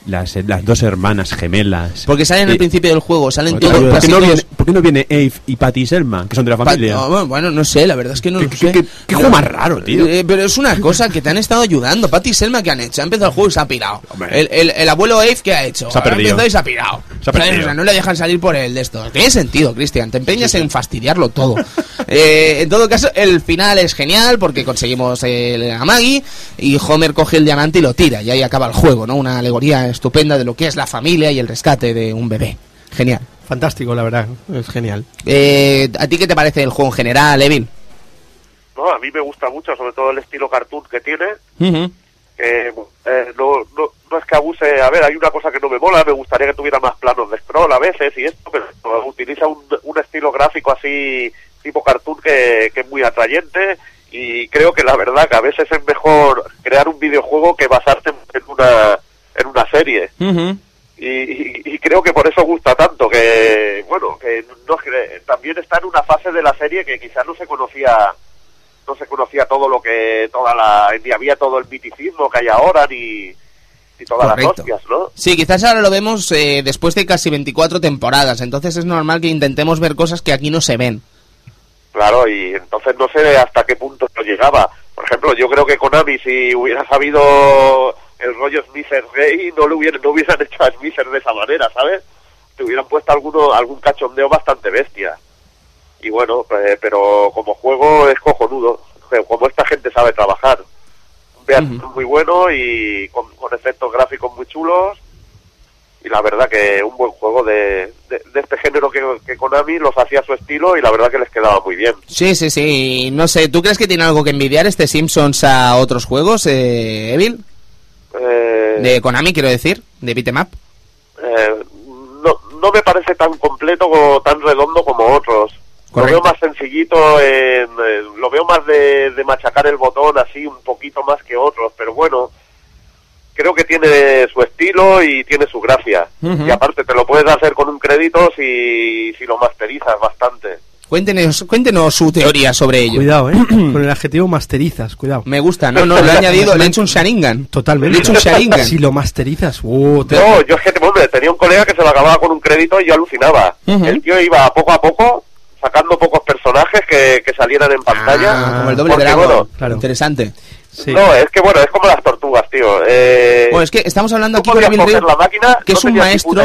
las, las dos hermanas gemelas? Porque salen al Eh, principio del juego, salen ¿por, todos qué no viene, por qué no viene Eve y Patty Selma, que son de la Pa- familia? no, bueno, no sé, la verdad es que no lo sé. qué- qué juego más raro, tío? Eh, pero es una cosa que te han estado ayudando. Patty y Selma, ¿qué han hecho? Ha empezado el juego y se ha pirado. El, el- el abuelo Eve, ¿qué ha hecho? Se ha perdido. empezado y se ha pirado. Se ha perdido. O sea, no le dejan salir por el de esto. Tiene sentido, Cristian. Te empeñas en fastidiarlo todo. Eh, en todo caso, el final es genial porque conseguimos eh, a Maggie y Homer coge el diamante y lo tira. Y ahí acaba el juego, ¿no? Una alegoría estupenda de lo que es la familia y el rescate de un bebé. Genial. Fantástico, la verdad. Es genial. Eh, ¿A ti qué te parece el juego en general, Evil? No, a mí me gusta mucho, sobre todo el estilo cartoon que tiene. que eh, no, no, no es que abuse, a ver, hay una cosa que no me mola, me gustaría que tuviera más planos de scroll a veces y esto, pero utiliza un, un estilo gráfico así tipo cartoon que, que es muy atrayente y creo que la verdad que a veces es mejor crear un videojuego que basarte en una, en una serie. Y, y- y creo que por eso gusta tanto, que bueno, que no también está en una fase de la serie que quizás no se conocía no se conocía todo lo que toda la ni había todo el miticismo que hay ahora ni, ni todas Correcto. las hostias, ¿no? Sí, quizás ahora lo vemos eh, después de casi 24 temporadas, entonces es normal que intentemos ver cosas que aquí no se ven. Claro, y entonces no sé hasta qué punto esto llegaba. Por ejemplo, yo creo que Konami si hubiera sabido el rollo Smither Gay no lo hubieran no hubieran hecho a Smither de esa manera, ¿sabes? Te hubieran puesto alguno algún cachondeo bastante bestia. Y bueno, eh, pero como juego es cojonudo, como esta gente sabe trabajar. Un muy bueno y con, con efectos gráficos muy chulos. Y la verdad que un buen juego de, de, de este género que, que Konami los hacía a su estilo y la verdad que les quedaba muy bien. Sí, sí, sí. No sé, ¿tú crees que tiene algo que envidiar este Simpsons a otros juegos, eh, Evil? Eh, De Konami, quiero decir, de Beat'em Up. eh, no, no me parece tan completo o tan redondo como otros. Correcto. Lo veo más sencillito, en, eh, lo veo más de, de machacar el botón así un poquito más que otros, pero bueno, creo que tiene su estilo y tiene su gracia. Y aparte te lo puedes hacer con un crédito y si lo masterizas bastante. Cuéntenos, cuéntenos su teoría sobre ello. Cuidado, ¿eh? Con el adjetivo masterizas, cuidado. Me gusta, no, no, le he añadido, le he hecho un Sharingan. Totalmente. Le he hecho un Sharingan. Si lo masterizas, uh, te- No, yo es que hombre, tenía un colega que se lo acababa con un crédito y yo alucinaba. Ujú. El tío iba poco a poco sacando pocos personajes que, que salieran en pantalla. Ah, como el doble Porque, dragón. bueno, Claro. Interesante. sí. No, es que bueno, es como las tortugas, tío. Eh, Bueno, es que estamos hablando aquí Evil coger Ring, la máquina, que no es un maestro.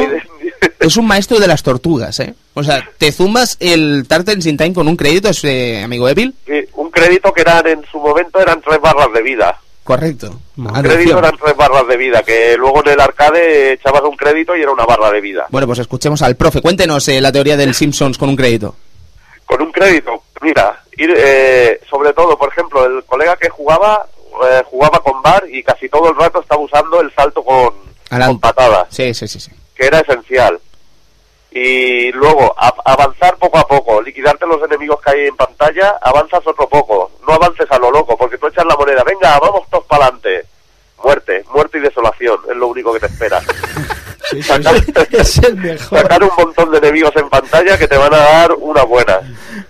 Es un maestro de las tortugas, ¿eh? O sea, te zumbas el Turtles in Time con un crédito, es, eh, amigo Evil. Sí, un crédito que eran en su momento eran tres barras de vida. Correcto. Un crédito eran tres barras de vida, que luego en el arcade echabas un crédito y era una barra de vida. Bueno, pues escuchemos al profe. Cuéntenos eh, la teoría del Simpsons con un crédito. Con un crédito, mira, ir, eh, sobre todo, por ejemplo, el colega que jugaba, eh, jugaba con bar y casi todo el rato estaba usando el salto con, Alan- con patadas, Sí, sí, sí, sí. Que era esencial. Y luego, a- avanzar poco a poco, liquidarte los enemigos que hay en pantalla, avanzas otro poco, no avances a lo loco, porque tú echas la moneda, venga, vamos todos para adelante. Muerte, muerte y desolación, es lo único que te espera. Sacar, es el mejor. sacar un montón de enemigos en pantalla que te van a dar una buena.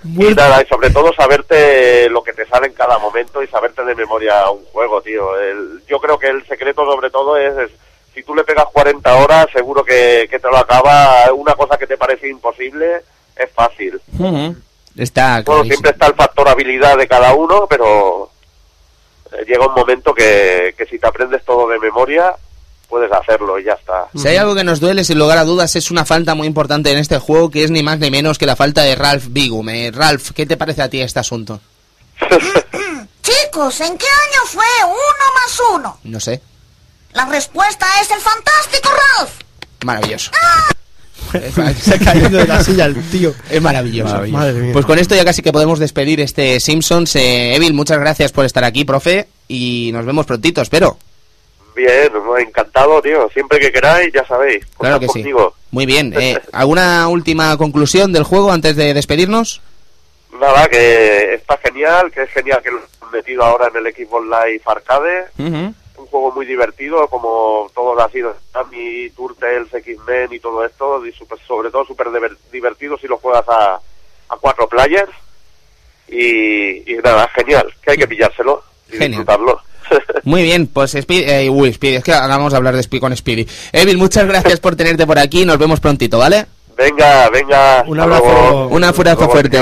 Y nada, y sobre todo saberte lo que te sale en cada momento y saberte de memoria un juego, tío. El- yo creo que el secreto sobre todo es, es, si tú le pegas 40 horas, seguro que, que te lo acaba. Una cosa que te parece imposible es fácil. Está Bueno, clarísimo. siempre está el factor habilidad de cada uno, pero eh, llega un momento que, que si te aprendes todo de memoria, puedes hacerlo y ya está. Si hay algo que nos duele, sin lugar a dudas, es una falta muy importante en este juego, que es ni más ni menos que la falta de Ralph Bigum. Eh, Ralph, ¿qué te parece a ti este asunto? Chicos, ¿en qué año fue uno más uno? No sé. La respuesta es el fantástico Ralph. Maravilloso. Se ha caído de la silla el tío. Es maravilloso. Madre mía. Pues con esto ya casi que podemos despedir este Simpsons. Eh, Evil, muchas gracias por estar aquí, profe, y nos vemos prontito, espero. Bien, encantado, tío. Siempre que queráis, ya sabéis. Claro que sí. Muy bien. Eh, ¿Alguna última conclusión del juego antes de despedirnos? Nada, que está genial, que es genial que lo han metido ahora en el Xbox Live Arcade. Un juego muy divertido, como todo lo ha sido Sammy, Turtles, X-Men y todo esto. Y super- sobre todo súper diver- divertido si lo juegas a, a cuatro players. Y, y nada, genial, que hay que pillárselo y Genial. disfrutarlo. Muy bien, pues Speedy, eh, uy, Speedy, es que acabamos de hablar de Speedy con Speedy. Evil, muchas gracias por tenerte por aquí, nos vemos prontito, ¿vale? Venga, venga. Un abrazo. Un abrazo fuerte.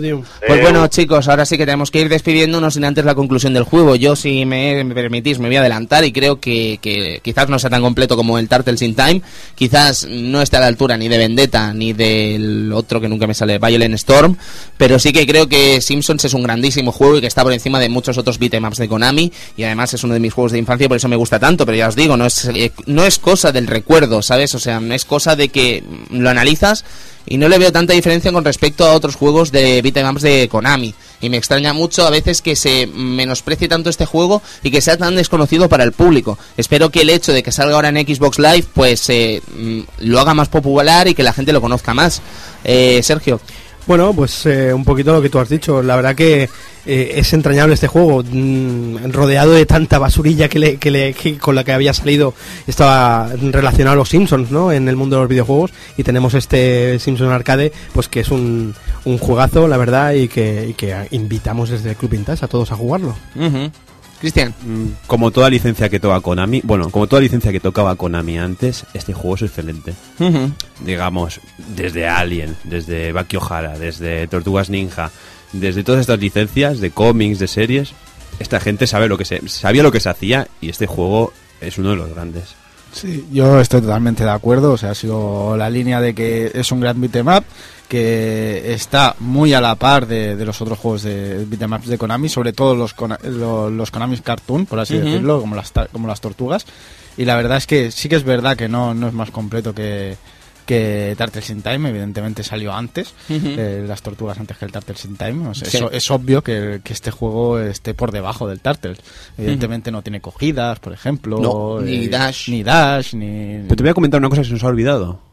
tío. Pues bueno, chicos, ahora sí que tenemos que ir despidiéndonos sin antes la conclusión del juego. Yo, si me, me permitís, me voy a adelantar y creo que, que quizás no sea tan completo como el Turtles in Time. Quizás no esté a la altura ni de Vendetta ni del otro que nunca me sale, Violent Storm. Pero sí que creo que Simpsons es un grandísimo juego y que está por encima de muchos otros beatemaps de Konami. Y además es uno de mis juegos de infancia y por eso me gusta tanto. Pero ya os digo, no es, eh, no es cosa del recuerdo, ¿sabes? O sea, no es cosa de que lo analizas y no le veo tanta diferencia con respecto a otros juegos de beatemaps de Konami. Y me extraña mucho a veces que se menosprecie tanto este juego y que sea tan desconocido para el público. Espero que el hecho de que salga ahora en Xbox Live, pues eh, mm, lo haga más popular y que la gente lo conozca más. Eh, Sergio. Bueno, pues eh, un poquito lo que tú has dicho. La verdad que eh, es entrañable este juego, mm, rodeado de tanta basurilla que, le, que, le, que con la que había salido estaba relacionado a los Simpsons, ¿no? En el mundo de los videojuegos y tenemos este Simpson Arcade, pues que es un, un juegazo, la verdad, y que, y que invitamos desde el Club Vintage a todos a jugarlo. Cristian. Mm, Como toda licencia que toca Konami, bueno, como toda licencia que tocaba Konami antes, este juego es excelente. Digamos, desde Alien, desde Baki Ohara, desde Tortugas Ninja, desde todas estas licencias de cómics, de series, esta gente sabe lo que se, sabía lo que se hacía y este juego es uno de los grandes. Sí, yo estoy totalmente de acuerdo. O sea, ha sido la línea de que es un gran beat'em up que está muy a la par de, de los otros juegos de beat'em ups de Konami, sobre todo los, los Konami Cartoon, por así decirlo, como las, como las tortugas. Y la verdad es que sí que es verdad que no, no es más completo que, que Turtles in Time, evidentemente salió antes, eh, las tortugas antes que el Turtles in Time. O sea, Sí. eso- es obvio que, que este juego esté por debajo del Turtles. Evidentemente no tiene cogidas, por ejemplo. No, ni eh, dash. Ni dash, ni... Pero te voy a comentar una cosa que se nos ha olvidado.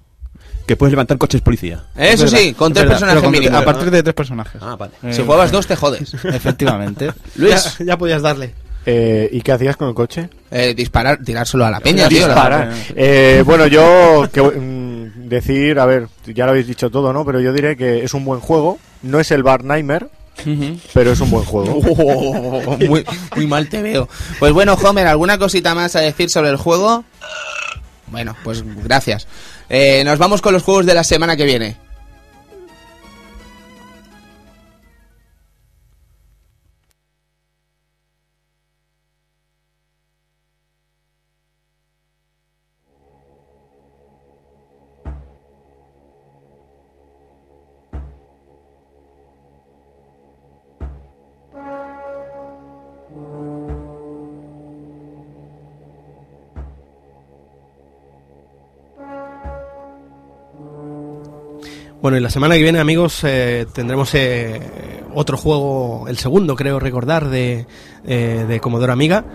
Que puedes levantar coches policía. Eso Es sí, con es tres verdad, personajes con- mínimo. A partir de tres personajes. Ah, vale. Eh, Si juegas dos, te jodes. Efectivamente. Luis, Ya, ya podías darle. Eh, ¿Y qué hacías con el coche? eh, disparar, tirárselo a la peña, tío. Disparar. Eh, bueno, yo que, mm, decir, a ver, ya lo habéis dicho todo, ¿no? Pero yo diré que es un buen juego. No es el Bar Nightmare, pero es un buen juego. Oh, muy, muy mal te veo. Pues bueno, Homer, ¿alguna cosita más a decir sobre el juego? Bueno, pues gracias. Eh, nos vamos con los juegos de la semana que viene. Bueno, y la semana que viene, amigos, eh, tendremos eh, otro juego, el segundo, creo recordar, de, eh, de Commodore Amiga.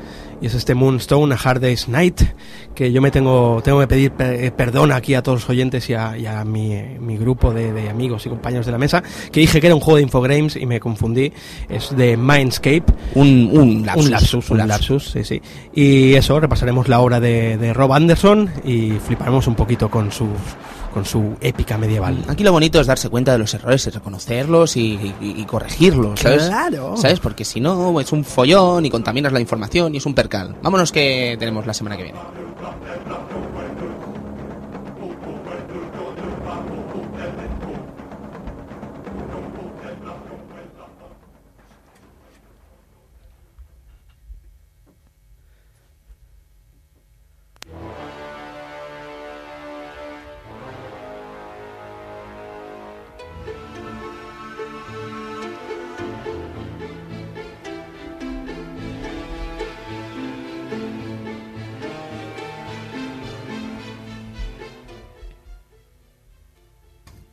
Y es este Moonstone, a Hard Day's Night, que yo me tengo, tengo que pedir pe- eh, perdón aquí a todos los oyentes y a, y a mi, mi grupo de, de amigos y compañeros de la mesa, que dije que era un juego de Infogrames y me confundí. Es de Mindscape. Un, un lapsus. Un lapsus, un lapsus, sí, sí. Y eso, repasaremos la obra de, de Rob Anderson y fliparemos un poquito con su, con su épica medieval. Aquí lo bonito es darse cuenta de los errores, es reconocerlos y, y- y corregirlos, ¿sabes? Claro. ¿Sabes? Porque si no, es un follón y contaminas la información y es un percal. Vámonos que tenemos la semana que viene.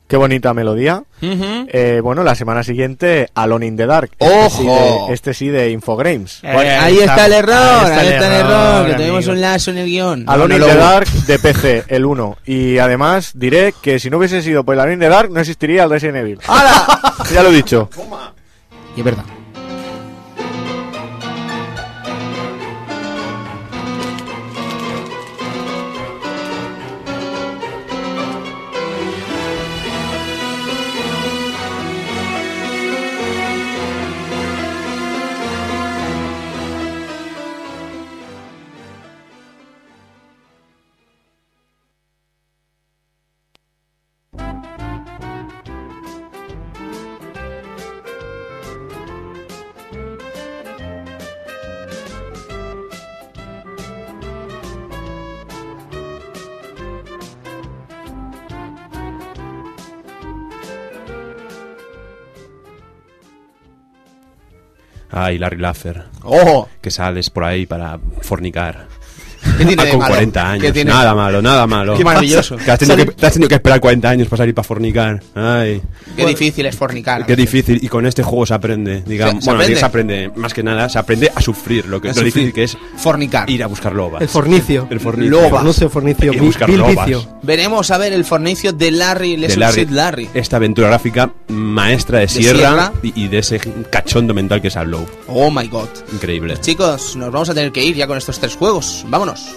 Qué bonita melodía. Eh, bueno, la semana siguiente, Alone in the Dark. ¡Ojo! Este sí de, este sí de Infogrames. Bueno, ahí está el error, ahí está el error, que amigo. tuvimos un lazo en el guion. Alone no in the Dark de PC, el 1. Y además diré que si no hubiese sido por el Alone in the Dark, no existiría el Resident Evil. ya lo he dicho. Y es verdad. Ay, Larry Laffer. ¡Ojo! Que sales por ahí para fornicar. ¿Qué tiene Ah, de con malo? 40 ¿Qué años. tiene? Nada malo, nada malo. Qué maravilloso. Que has, tenido que, te has tenido que esperar 40 años para salir para fornicar. Ay. Qué difícil es fornicar. Qué difícil. Y con este juego se aprende. Digamos, Se- se bueno, aprende. se aprende. Más que nada, se aprende a sufrir. Lo que A es lo difícil que es Fornicar. ir a buscar lobas. El fornicio. El fornicio. Lobas. Fornicio, fornicio, Ir a vil- buscar vil lobas. Veremos a ver el fornicio de Larry, Le de Larry. Esta aventura gráfica maestra de, Sierra. Sierra, Y, y de ese cachondo mental que es Outlaw. Oh my god. Increíble. Chicos, nos vamos a tener que ir ya con estos tres juegos. Vámonos.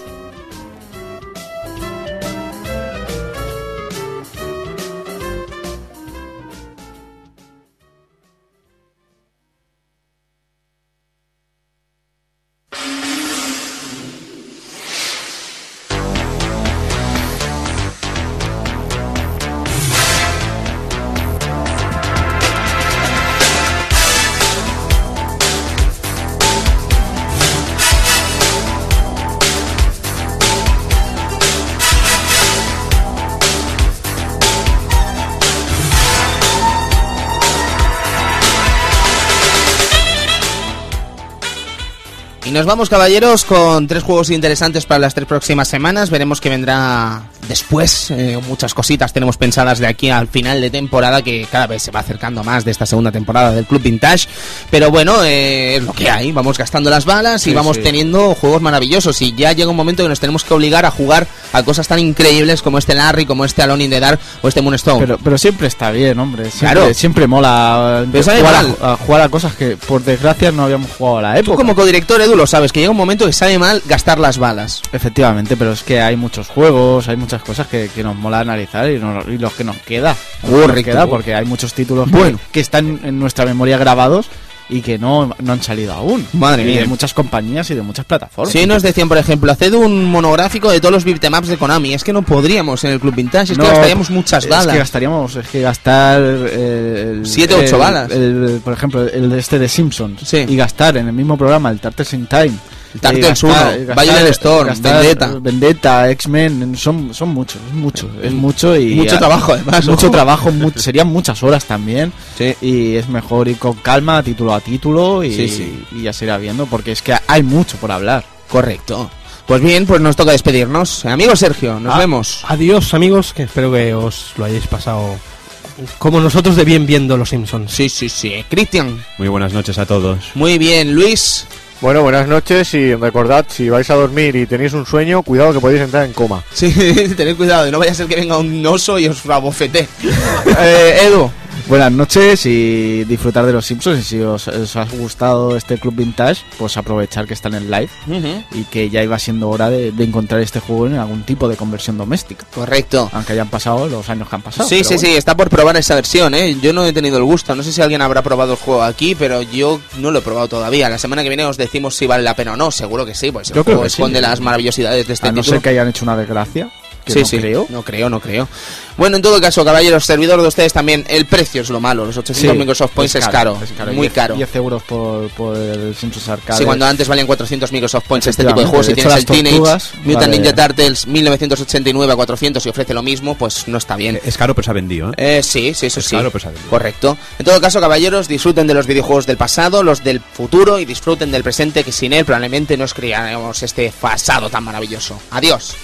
Nos vamos, caballeros, con tres juegos interesantes para las tres próximas semanas. Veremos que vendrá después. eh, muchas cositas tenemos pensadas de aquí al final de temporada, que cada vez se va acercando más de esta segunda temporada del Club Vintage. Pero bueno, eh, es lo que hay. Vamos gastando las balas y Sí, vamos sí. teniendo juegos maravillosos. Y ya llega un momento que nos tenemos que obligar a jugar a cosas tan increíbles como este Larry, como este Alone in the Dark o este Moonstone. Pero, pero siempre está bien, hombre. Siempre, Claro. siempre mola jugar, a, a jugar a cosas que por desgracia no habíamos jugado a la Tú época. como codirector, Edu, lo sabes, que llega un momento que sabe mal gastar las balas. Efectivamente, pero es que hay muchos juegos, hay muchas cosas que, que nos mola analizar y, no- y los que nos queda. Nos Correcto. queda, porque hay muchos títulos que, están en nuestra memoria grabados y que no, no han salido aún. Madre Y mía. De muchas compañías y de muchas plataformas. Si nos decían, por ejemplo, haced un monográfico de todos los beatemaps de Konami. Es que no podríamos en el Club Vintage, es No, que gastaríamos muchas Es balas. que gastaríamos, es que gastar. eh, el- Siete, ocho el- balas. el- por ejemplo, el de este de Simpsons. Sí. Y gastar en el mismo programa el Turtles in Time. Y 1, gastar- Violent Storm, gastar Vendetta. Vendetta, X-Men. Son, son muchos, es mucho. Es mucho y. Mucho trabajo, además, Mucho ojo. trabajo, serían muchas horas también. Sí. Y es mejor ir con calma, título a título. Y, Sí, sí. y ya se irá viendo, porque es que hay mucho por hablar. Correcto. Pues bien, pues nos toca despedirnos. Amigo Sergio, nos Ah, vemos. Adiós, amigos, que espero que os lo hayáis pasado como nosotros de bien viendo Los Simpsons. Sí, sí, sí. Cristian, Muy buenas noches a todos. muy bien. Luis, Bueno, buenas noches y recordad, si vais a dormir y tenéis un sueño, cuidado que podéis entrar en coma. sí, tened cuidado, no vaya a ser que venga un oso y os abofete. eh, Edu, Buenas noches y disfrutar de los Simpsons. Y si os, os ha gustado este Club Vintage, pues aprovechar que están en live y que ya iba siendo hora de, de encontrar este juego en algún tipo de conversión doméstica. correcto. Aunque hayan pasado los años que han pasado. Sí, sí, bueno. sí, está por probar esa versión, ¿eh? Yo no he tenido el gusto. No sé si alguien habrá probado el juego aquí, pero yo no lo he probado todavía. La semana que viene os decimos si vale la pena o no. Seguro que sí, pues el Yo juego sí. esconde las maravillosidades de este A no título. ser que hayan hecho una desgracia. Que sí, no sí, creo. no creo, no creo. Bueno, en todo caso, caballeros, servidor de ustedes también, el precio es lo malo. Los 800 Sí, Microsoft Points es caro, muy 10 caro. 10 euros por, por el Simpsons Arcade. Sí, cuando antes valían 400 Microsoft Points este tipo de juegos, si de hecho, tienes el Teenage tortugas, Mutant vale. Ninja Turtles 1989 a 400 y ofrece lo mismo, pues no está bien. Es caro, pero se ha vendido, ¿eh? Eh, sí, sí, eso Es sí. caro, pero se ha vendido. Correcto. En todo caso, caballeros, disfruten de los videojuegos del pasado, los del futuro y disfruten del presente, que sin él probablemente no os crearíamos este pasado tan maravilloso. Adiós.